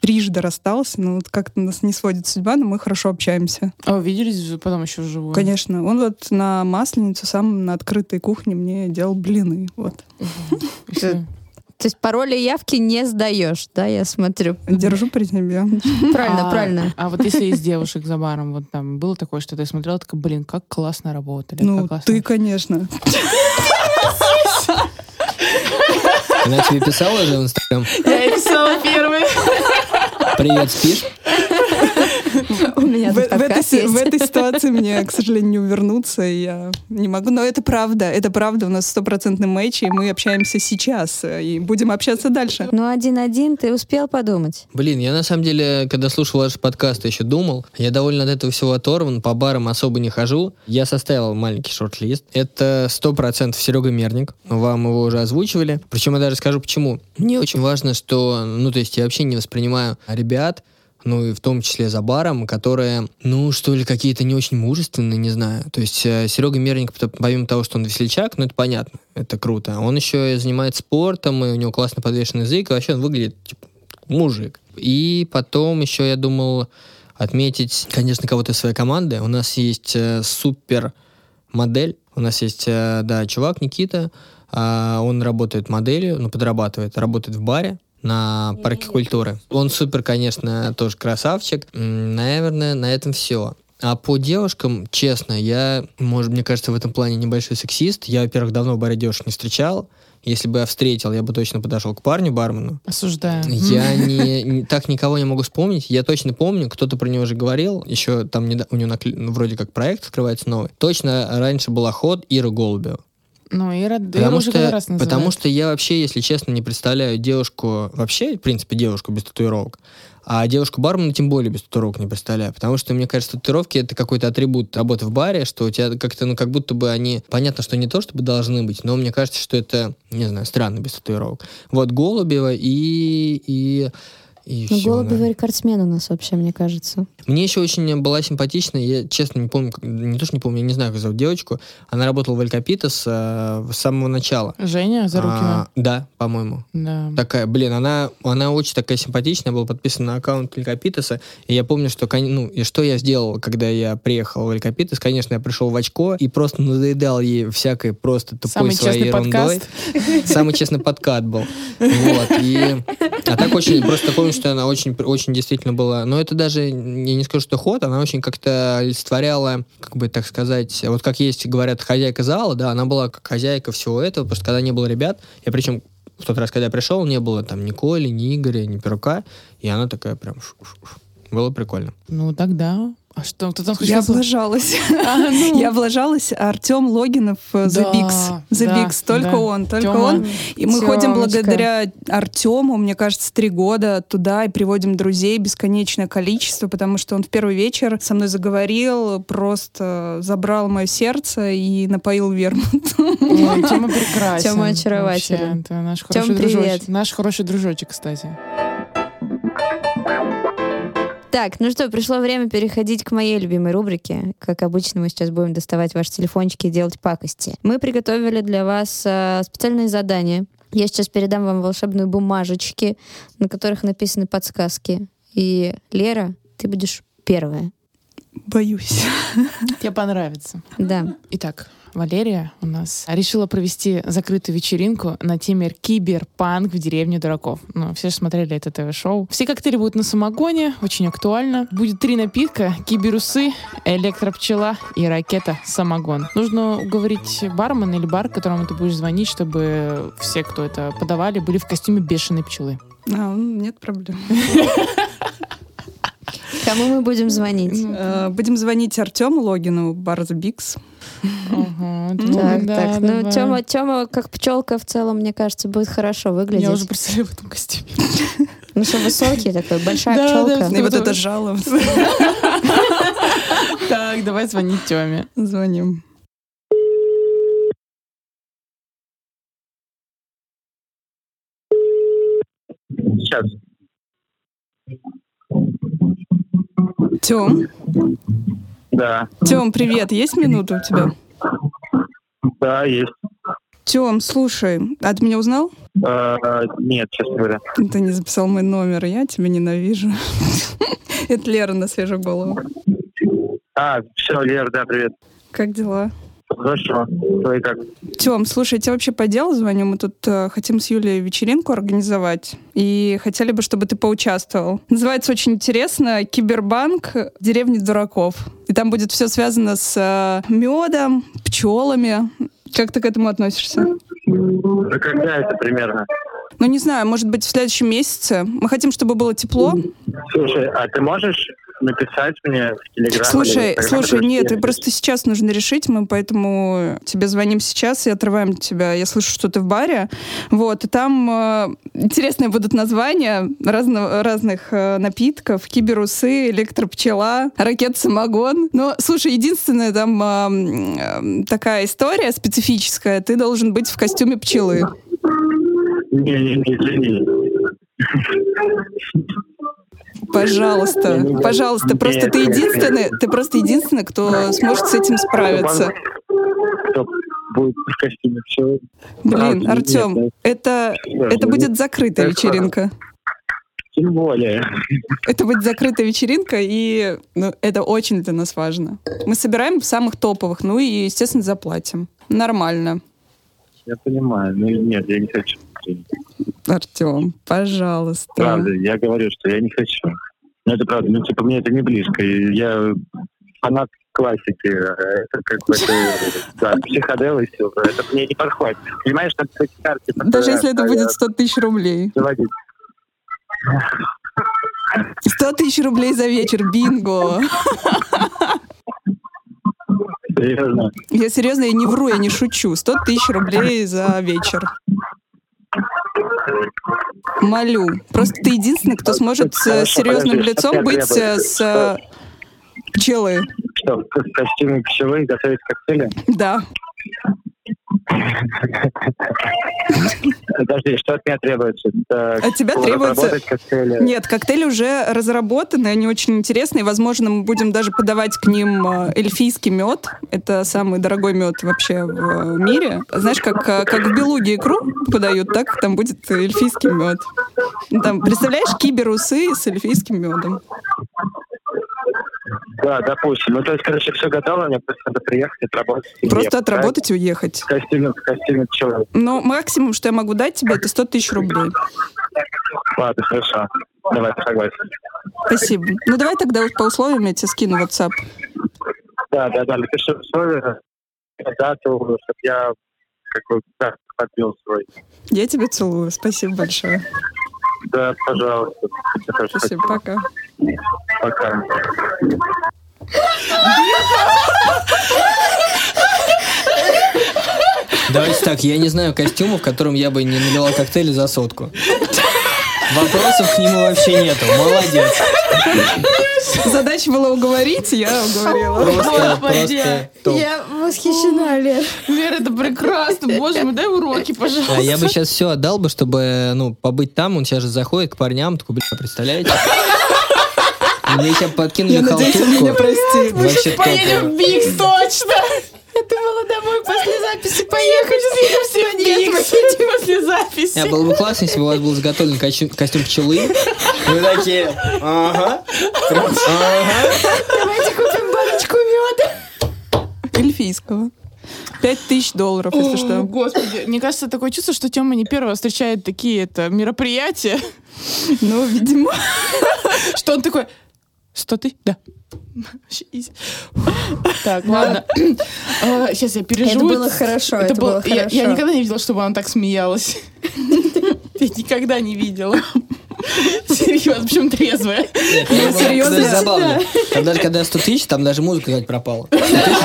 S5: трижды расстался, но вот как-то нас не сводит судьба, но мы хорошо общаемся.
S1: А вы виделись потом еще вживую?
S5: Конечно. Он вот на Масленицу сам на открытой кухне мне делал блины. Вот.
S3: То есть пароли явки не сдаешь, да, я смотрю.
S5: Держу при себе.
S3: Правильно,
S1: А-
S3: правильно.
S1: А вот если из девушек за баром, вот там было такое, что ты смотрела, такая, блин, как классно работали.
S5: Ну,
S1: классно.
S5: ты, конечно.
S4: Она тебе писала уже в Инстаграм?
S1: Я писала первый.
S4: Привет, спишь?
S3: У меня
S5: В, в этой, в этой ситуации мне, к сожалению, не увернуться, и я не могу. Но это правда, это правда. У нас стопроцентный матч, и мы общаемся сейчас, и будем общаться дальше.
S3: Ну, один-один, ты успел подумать?
S4: Блин, я на самом деле, когда слушал ваш подкаст, еще думал. Я довольно от этого всего оторван, по барам особо не хожу. Я составил маленький шорт-лист. Это 100% Серега Мерник. Вам его уже озвучивали. Причем я даже скажу почему. Мне очень важно, что, ну, то есть я вообще не воспринимаю ребят, ну и в том числе за баром, которые, ну, что ли, какие-то не очень мужественные, не знаю. То есть э, Серега Мерник, п- помимо того, что он весельчак, ну, это понятно, это круто. Он еще и занимается спортом, и у него классно подвешенный язык, и вообще он выглядит, типа, мужик. И потом еще я думал отметить, конечно, кого-то из своей команды. У нас есть э, супер модель. У нас есть, э, да, чувак Никита. а, он работает моделью, ну, подрабатывает, работает в баре на парке культуры. Он супер, конечно, тоже красавчик. Наверное, на этом все. А по девушкам, честно, я, может, мне кажется, в этом плане небольшой сексист. Я, во-первых, давно в баре девушек не встречал. Если бы я встретил, я бы точно подошел к парню, бармену.
S1: Осуждаю.
S4: Я не, не- так никого не могу вспомнить. Я точно помню, кто-то про него уже говорил. Еще там неда- у него ну, вроде как проект открывается новый. Точно раньше был охот Ира Голубева.
S1: Ну, Ира, Ира
S4: Потому
S1: уже
S4: что,
S1: как раз называют.
S4: потому что я вообще, если честно, не представляю девушку, вообще, в принципе, девушку без татуировок, а девушку бармена тем более без татуировок не представляю. Потому что, мне кажется, татуировки это какой-то атрибут работы в баре, что у тебя как-то, ну, как будто бы они, понятно, что не то, чтобы должны быть, но мне кажется, что это, не знаю, странно без татуировок. Вот Голубева и... и и
S3: Ну,
S4: всё,
S3: Голубева
S4: да.
S3: рекордсмен у нас вообще, мне кажется.
S4: Мне еще очень была симпатична, я честно не помню, не то, что не помню, я не знаю, как зовут девочку. Она работала в Алькапитас э, с самого начала.
S1: Женя Зарукина.
S4: А, да, по-моему.
S1: Да.
S4: Такая, блин, она, она очень такая симпатичная, была подписана на аккаунт Алькапитаса, и я помню, что, ну, и что я сделал, когда я приехал в Алькапитас, конечно, я пришел в очко и просто надоедал ей всякой просто тупой
S1: Самый
S4: своей
S1: честный
S4: ерундой.
S1: подкаст.
S4: Самый честный подкат был. Вот, и... А так очень, просто помню, что она очень, очень действительно была, но это даже, я не скажу, что ход, она очень как-то олицетворяла, как бы так сказать, вот как есть, говорят, хозяйка зала, да, она была как хозяйка всего этого, что когда не было ребят, я причем в тот раз, когда я пришел, не было там ни Коли, ни Игоря, ни Перука, и она такая прям... Было прикольно.
S1: Ну, тогда... А что, ты там
S5: Я облажалась.
S1: А, ну.
S5: Я облажалась. Артем Логинов, э, The Bix. The
S1: да,
S5: Bix. Только
S1: да.
S5: он, только
S1: Тёма.
S5: он. И мы ходим благодаря Артему, мне кажется, три года туда и приводим друзей бесконечное количество, потому что он в первый вечер со мной заговорил, просто забрал мое сердце и напоил вермут.
S1: Ой, Тёма прекрасен.
S3: Тёма очарователен.
S1: Вообще, Это наш хороший
S3: привет.
S1: дружочек. Наш хороший дружочек, кстати.
S3: Так, ну что, пришло время переходить к моей любимой рубрике. Как обычно, мы сейчас будем доставать ваши телефончики и делать пакости. Мы приготовили для вас э, специальные задания. Я сейчас передам вам волшебные бумажечки, на которых написаны подсказки. И, Лера, ты будешь первая.
S5: Боюсь.
S1: Тебе понравится.
S3: Да.
S1: Итак, Валерия у нас решила провести закрытую вечеринку на теме киберпанк в деревне дураков. Ну, все же смотрели это ТВ-шоу. Все коктейли будут на самогоне, очень актуально. Будет три напитка, киберусы, электропчела и ракета самогон. Нужно уговорить бармена или бар, которому ты будешь звонить, чтобы все, кто это подавали, были в костюме бешеной пчелы.
S5: А, нет проблем.
S3: Кому мы будем звонить?
S5: Э, Будем звонить Артему Логину, бар The Bigs.
S1: Ага, ну,
S3: Так,
S1: да,
S3: так. Ну,
S1: давай.
S3: Тёма, Тёма, как пчелка в целом, мне кажется, будет хорошо выглядеть.
S1: Я уже представляю в этом костюме.
S3: Ну, что высокий такой, большая
S1: Да,
S3: пчелка.
S1: да,
S5: И вот это жало.
S1: Так, давай звонить Тёме.
S5: Звоним.
S9: Сейчас.
S5: Тём,
S9: Да.
S5: Тём, привет, есть минута у тебя?
S9: Да, есть.
S5: Тём, слушай, а ты меня узнал?
S9: Э, нет, честно говоря.
S5: Ты не записал мой номер, я тебя ненавижу. Это Лера на свежую голову.
S9: А, все, Лер, да, привет.
S5: Как дела?
S9: Хорошо. Твои как?
S5: Тём, слушай, я тебе вообще по делу звоню. Мы тут э, хотим с Юлей вечеринку организовать. И хотели бы, чтобы ты поучаствовал. Называется очень интересно «Кибербанк деревни дураков». И там будет все связано с медом, пчелами. Как ты к этому относишься?
S9: Да когда это примерно?
S5: Ну, не знаю, может быть, в следующем месяце. Мы хотим, чтобы было тепло.
S9: Слушай, а ты можешь написать мне в Телеграм? или
S5: Слушай,
S9: в Инстаграм,
S5: слушай, нет, и просто сейчас нужно решить, мы поэтому тебе звоним сейчас и отрываем тебя. Я слышу, что ты в баре. Вот, и там э, интересные будут названия разно- разных э, напитков. Киберусы, электропчела, ракет-самогон. Но, слушай, единственная там э, э, такая история специфическая. Ты должен быть в костюме пчелы.
S9: Не-не-не, извини.
S5: Пожалуйста, пожалуйста, просто ты единственный, ты просто единственный, кто сможет с этим справиться.
S9: Будет в костюме?
S5: Блин,
S9: А,
S5: Артем,
S9: нет,
S5: это,
S9: да,
S5: это
S9: ну,
S5: будет закрытая
S9: это-
S5: вечеринка.
S9: Тем более.
S5: Это будет закрытая вечеринка, и ну, это очень для нас важно. Мы собираем самых топовых, ну и, естественно, заплатим. Нормально.
S9: Я понимаю. Ну нет, я не хочу.
S5: Артем, пожалуйста.
S9: Правда, я говорю, что я не хочу. Ну это правда, ну типа мне это не близко. Я фанат классики. Это как бы да, психодел и все. Это мне не подходит. Понимаешь, надо эти карты
S5: Даже если это будет 100 тысяч рублей.
S9: заводить.
S5: 100 тысяч рублей за вечер, бинго.
S9: Серьезно.
S5: Я серьезно, я не вру, я не шучу. 100 тысяч рублей за вечер. Молю. Просто ты единственный, кто сможет с серьезным
S9: подожди,
S5: лицом быть
S9: требуется?
S5: с э, пчелы.
S9: Что, в костюме пчелы готовить коктейли?
S5: Да.
S9: Подожди, что от меня требуется? Это
S5: От тебя требуется-
S9: коктейли.
S5: Нет, коктейли уже разработаны, они очень интересные. Возможно, мы будем даже подавать к ним э, эльфийский мед. Это самый дорогой мед вообще в э, мире. Знаешь, как, э, как в Белуге икру подают, так там будет эльфийский мед. Ну, Там, представляешь, киберусы с эльфийским медом.
S9: Да, допустим. Ну, то есть, короче, все готово, мне просто надо приехать, отработать.
S5: Просто
S9: уехать,
S5: отработать и уехать.
S9: в костюме пчелы.
S5: Но максимум, что я могу дать тебе, это 100 тысяч рублей.
S9: Ладно, хорошо. Давай, согласен.
S5: Спасибо. Ну давай тогда вот по условиям я тебе скину WhatsApp.
S9: Да, да, да, напиши условия, дату, чтобы я как бы да, подбил свой.
S5: Я тебя целую. Спасибо большое.
S9: Да, пожалуйста.
S5: Спасибо. Пока.
S9: Пока.
S4: Давайте так, я не знаю костюма, в котором я бы не наливал коктейли за сотку. Вопросов к нему вообще нету. Молодец.
S5: Задача была уговорить, я уговорила.
S4: Просто,
S1: Господи.
S4: просто топ.
S3: восхищена, Лер.
S1: Вера, это прекрасно. Боже мой, дай уроки, пожалуйста.
S4: А я бы сейчас все отдал бы, чтобы, ну, побыть там. Он сейчас же заходит к парням, такой, бля, представляете? Мне сейчас подкинули
S5: Я надеюсь, он меня простит.
S4: Вообще
S1: Поедем
S4: топово.
S1: в Бикс, точно! Я записи поехать. Сегодня Бикс после записи.
S4: Не, было бы классно, если бы у вас был заготовлен костюм, пчелы. Вы такие, ага.
S1: Давайте купим баночку меда.
S5: Эльфийского. Пять тысяч долларов, если
S1: О,
S5: что.
S1: Господи, мне кажется, такое чувство, что Тёма не первого встречает такие это мероприятия,
S5: Ну, видимо.
S1: что он такой, сто ты? Да. Так, ладно. Сейчас я переживу.
S3: Это было хорошо, это было
S1: я- Я
S3: хорошо.
S1: никогда не видела, чтобы она так смеялась. Я никогда не видела. Серьезно, причем трезвая.
S4: Ну,
S5: серьезно?
S4: забавно. Там даже когда 100 тысяч, там даже музыка, кстати, пропала. 100 тысяч.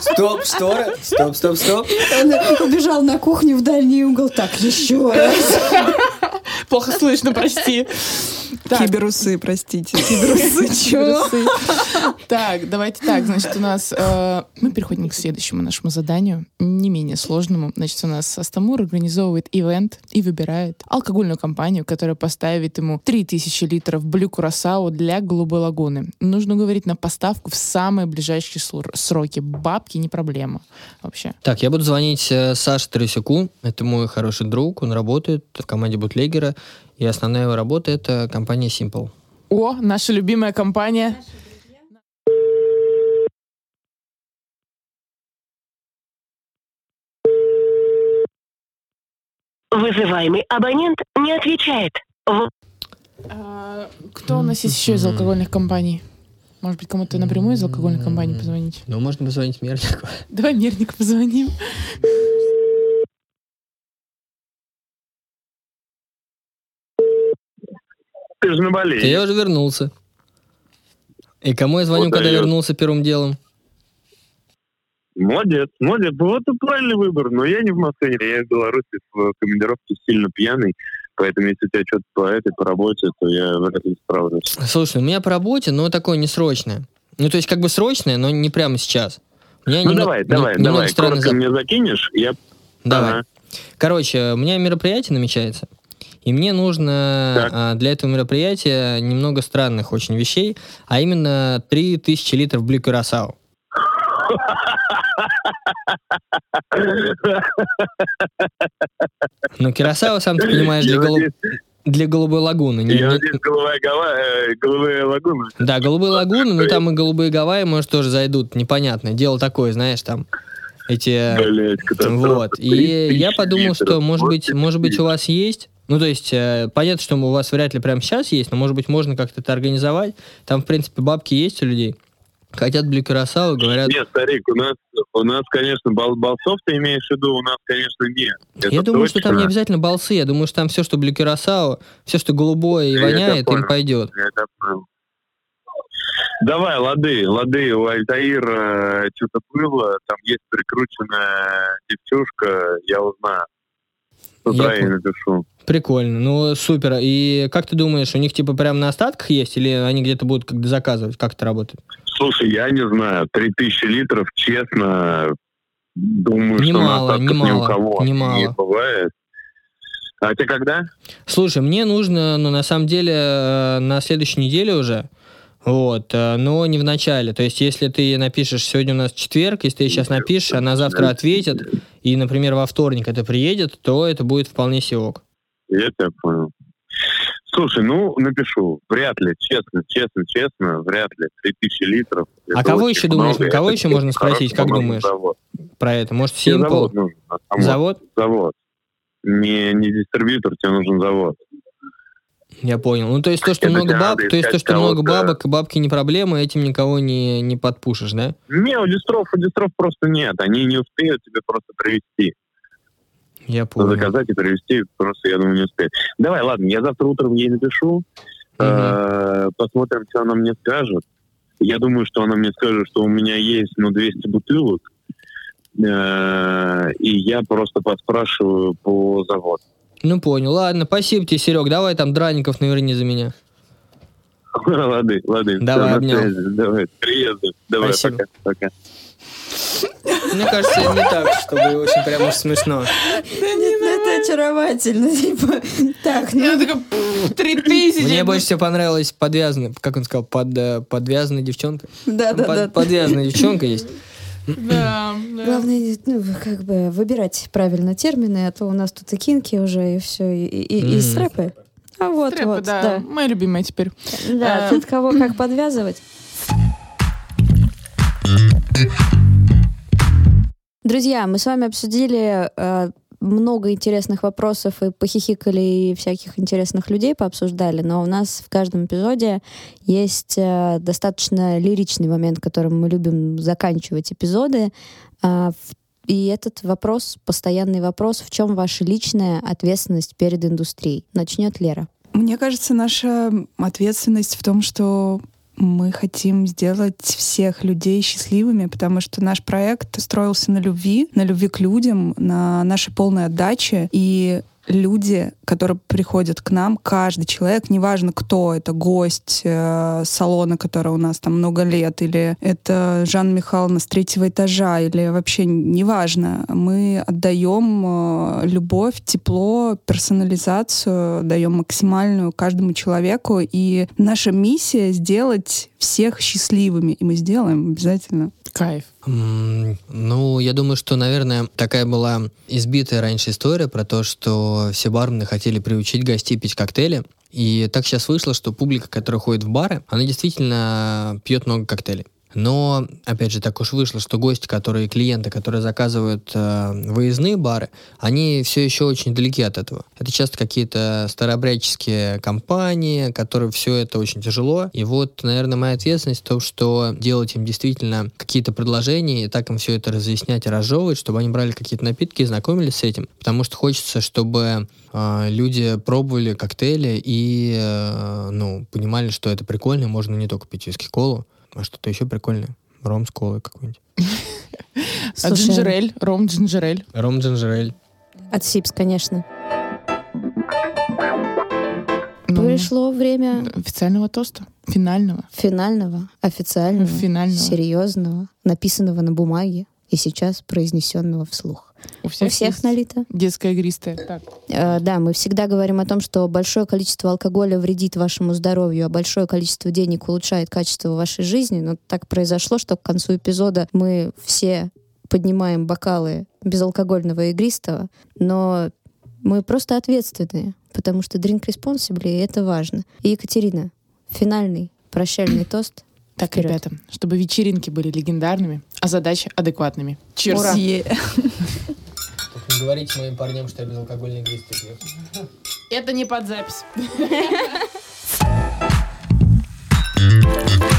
S4: Стоп, шторы. Стоп, стоп, стоп.
S3: Он убежал на кухню в дальний угол. Так, еще раз.
S1: Плохо слышно, прости. Так,
S5: Киберусы, простите. Киберусы, чего?
S1: Так, давайте так. Значит, у нас... э, мы переходим к следующему нашему заданию, не менее сложному. Значит, у нас Астамур организовывает ивент и выбирает алкогольную компанию, которая поставит ему 3000 литров Блю Курасау для Голубой Лагуны. Нужно говорить на поставку в самые ближайшие сроки. Бабки не проблема вообще.
S4: Так, я буду звонить э, Саше Тарасюку. Это мой хороший друг. Он работает в команде бутлегера. И основная его работа — это компания Simple.
S1: О, наша любимая компания.
S10: Вызываемый абонент не отвечает.
S1: А, кто у нас есть еще из алкогольных компаний? Может быть, кому-то напрямую из алкогольной компании позвонить?
S4: Ну, можно позвонить Мернику.
S1: Давай Мирнику позвоним.
S11: Ты же на Бали.
S4: Я уже вернулся. И кому я звоню,
S11: Вот
S4: когда
S11: даёт.
S4: вернулся первым делом?
S11: Молодец, молодец. Вот это правильный выбор. Но я не в Москве, я в Беларуси в командировке сильно пьяный. Поэтому если у тебя что-то по этой, по работе, то я вряд ли справлюсь.
S4: Слушай, у меня по работе, но такое не срочное. Ну, то есть как бы срочное, но не прямо сейчас. У меня
S11: Ну
S4: немного-
S11: давай, давай,
S4: немного
S11: давай. Коротко
S4: зап-
S11: мне закинешь, я...
S4: Давай.
S11: Ага.
S4: Короче, у меня мероприятие намечается. И мне нужно
S11: Так.
S4: а, для этого мероприятия немного странных очень вещей, а именно 3000 литров Блю Кюрасау. Ну, Кюрасау, сам ты понимаешь, для,
S11: Я
S4: голу-
S11: надеюсь,
S4: для голубой лагуны. Не- не-
S11: голубая гава- э, голубая лагуна.
S4: Да, голубые лагуны, ну там и голубые Гавайи, может, тоже зайдут, непонятно. Дело такое, знаешь, там эти...
S11: Блять.
S4: Вот. И
S11: 3000
S4: я подумал, что,
S11: литров.
S4: может
S11: Вот
S4: быть, может быть, у вас есть. Ну, то есть, э, понятно, что у вас вряд ли прямо сейчас есть, но, может быть, можно как-то это организовать. Там, в принципе, бабки есть у людей. Хотят Блю Кюрасау, говорят...
S11: Нет, старик, у нас, у нас, конечно, бал балсов ты имеешь в виду, у нас, конечно, нет.
S4: я
S11: Это
S4: думаю, что там не обязательно балсы. Я думаю, что там все, что Блю Кюрасау, все, что голубое и
S11: Я
S4: воняет, им
S11: понял.
S4: пойдет.
S11: Я это понял. Давай, лады, лады, у Альтаира что-то было, там есть прикрученная девчушка, я узнаю. С утра
S4: Я
S11: я напишу.
S4: Прикольно, ну супер. И как ты думаешь, у них типа прям на остатках есть, или они где-то будут как заказывать? Как это работает?
S11: Слушай, я не знаю, 3000 литров, честно, думаю,
S4: Немало,
S11: что на остатках ни у
S4: немало,
S11: кого
S4: немало.
S11: не бывает. А ты когда?
S4: Слушай, мне нужно, ну, на самом деле, э, на следующей неделе уже, вот, э, но не в начале. То есть, если ты напишешь, сегодня у нас четверг, если ты сейчас напишешь, она завтра ответит, и, например, во вторник это приедет, то это будет вполне себе ок.
S11: Я тебя понял. Слушай, ну, напишу. Вряд ли, честно, честно, честно, вряд ли. 3000 литров.
S4: А кого еще думаешь,
S11: много.
S4: кого
S11: Это
S4: еще можно спросить, как думаешь?
S11: Завод.
S4: Про это. Может,
S11: Тебе завод нужен. а
S4: Завод?
S11: Завод. Не, не дистрибьютор, тебе нужен завод.
S4: Я понял. Ну, то есть то, что
S11: Это
S4: много баб, то есть то, что много бабок, бабки не проблема, этим никого не, не подпушишь, да?
S11: Не, у дистров, у дистров просто нет. Они не успеют тебе просто привезти.
S4: Я понял.
S11: Заказать и привезти просто, я думаю, не успеют. Давай, ладно, я завтра утром ей напишу. Э, Посмотрим, что она мне скажет. Я думаю, что она мне скажет, что у меня есть, ну, 200 бутылок. Э, И я просто поспрашиваю по заводу.
S4: Ну, понял. Ладно, спасибо тебе, Серег. Давай там драников наверни за меня.
S11: Лады, лады.
S4: Давай, обнял.
S11: Давай, приезду. Давай,
S4: Спасибо.
S11: пока, пока.
S4: Мне кажется, не так, чтобы очень прям уж смешно.
S3: Это очаровательно. типа. Так,
S1: Я
S3: ну...
S1: такая, три тысячи.
S4: Мне больше всего понравилась подвязанная, как он сказал, под, э, подвязанная девчонка.
S3: Да, да,
S4: Под-
S3: да.
S4: Подвязанная девчонка есть.
S1: Да, да.
S3: Главное, ну, как бы выбирать правильно термины, а то у нас тут и кинки уже, и все, и, и, и
S4: Мгм.
S3: стрэпы. А вот,
S1: Стрэпы,
S3: вот,
S1: да.
S3: да.
S1: Моя любимая теперь.
S3: Да,
S1: Э,
S3: от кого как подвязывать. Друзья, мы с вами обсудили э, много интересных вопросов и похихикали, и всяких интересных людей пообсуждали, но у нас в каждом эпизоде есть э, достаточно лиричный момент, которым мы любим заканчивать эпизоды. В- И этот вопрос, постоянный вопрос, в чем ваша личная ответственность перед индустрией? Начнет Лера.
S5: Мне кажется, наша ответственность в том, что мы хотим сделать всех людей счастливыми, потому что наш проект строился на любви, на любви к людям, на нашей полной отдаче. И люди, которые приходят к нам, каждый человек, неважно кто это, гость э, салона, который у нас там много лет, или это Жанна Михайловна с третьего этажа, или вообще неважно, мы отдаем э, любовь, тепло, персонализацию, даем максимальную каждому человеку, и наша миссия сделать всех счастливыми, и мы сделаем обязательно.
S1: Кайф.
S4: М, Ну, я думаю, что, наверное, такая была избитая раньше история про то, что все бармены хотели приучить гостей пить коктейли. И так сейчас вышло, что публика, которая ходит в бары, она действительно пьет много коктейлей. Но, опять же, так уж вышло, что гости, которые клиенты, которые заказывают э, выездные бары, они все еще очень далеки от этого. Это часто какие-то старообрядческие компании, которые все это очень тяжело. И вот, наверное, моя ответственность в том, что делать им действительно какие-то предложения и так им все это разъяснять и разжевывать, чтобы они брали какие-то напитки и знакомились с этим. Потому что хочется, чтобы э, люди пробовали коктейли и э, ну, понимали, что это прикольно, можно не только пить виски колу, а что-то еще прикольное. Ром с колой какой-нибудь.
S1: А джинджерель, ром джинджерель.
S4: Ром джинджерель.
S3: От Сипс, конечно.
S1: Ну,
S3: Пришло время
S1: Официального тоста. Финального.
S3: финального, официального,
S1: Финального.
S3: серьезного, написанного на бумаге и сейчас произнесенного вслух.
S1: У
S3: У всех налито?
S1: Детская игристая. Так.
S3: Э, да, мы всегда говорим о том, что большое количество алкоголя вредит вашему здоровью, а большое количество денег улучшает качество вашей жизни. Но так произошло, что к концу эпизода мы все поднимаем бокалы безалкогольного игристого, но мы просто ответственные, потому что drink responsibly, и это важно. И Екатерина, финальный прощальный тост.
S1: Так,
S3: Вперед.
S1: ребята, чтобы вечеринки были легендарными, а задачи адекватными. Cheers.
S3: Ура
S4: говорите моим парням, что я безалкогольный гристик пью.
S1: Это не под запись.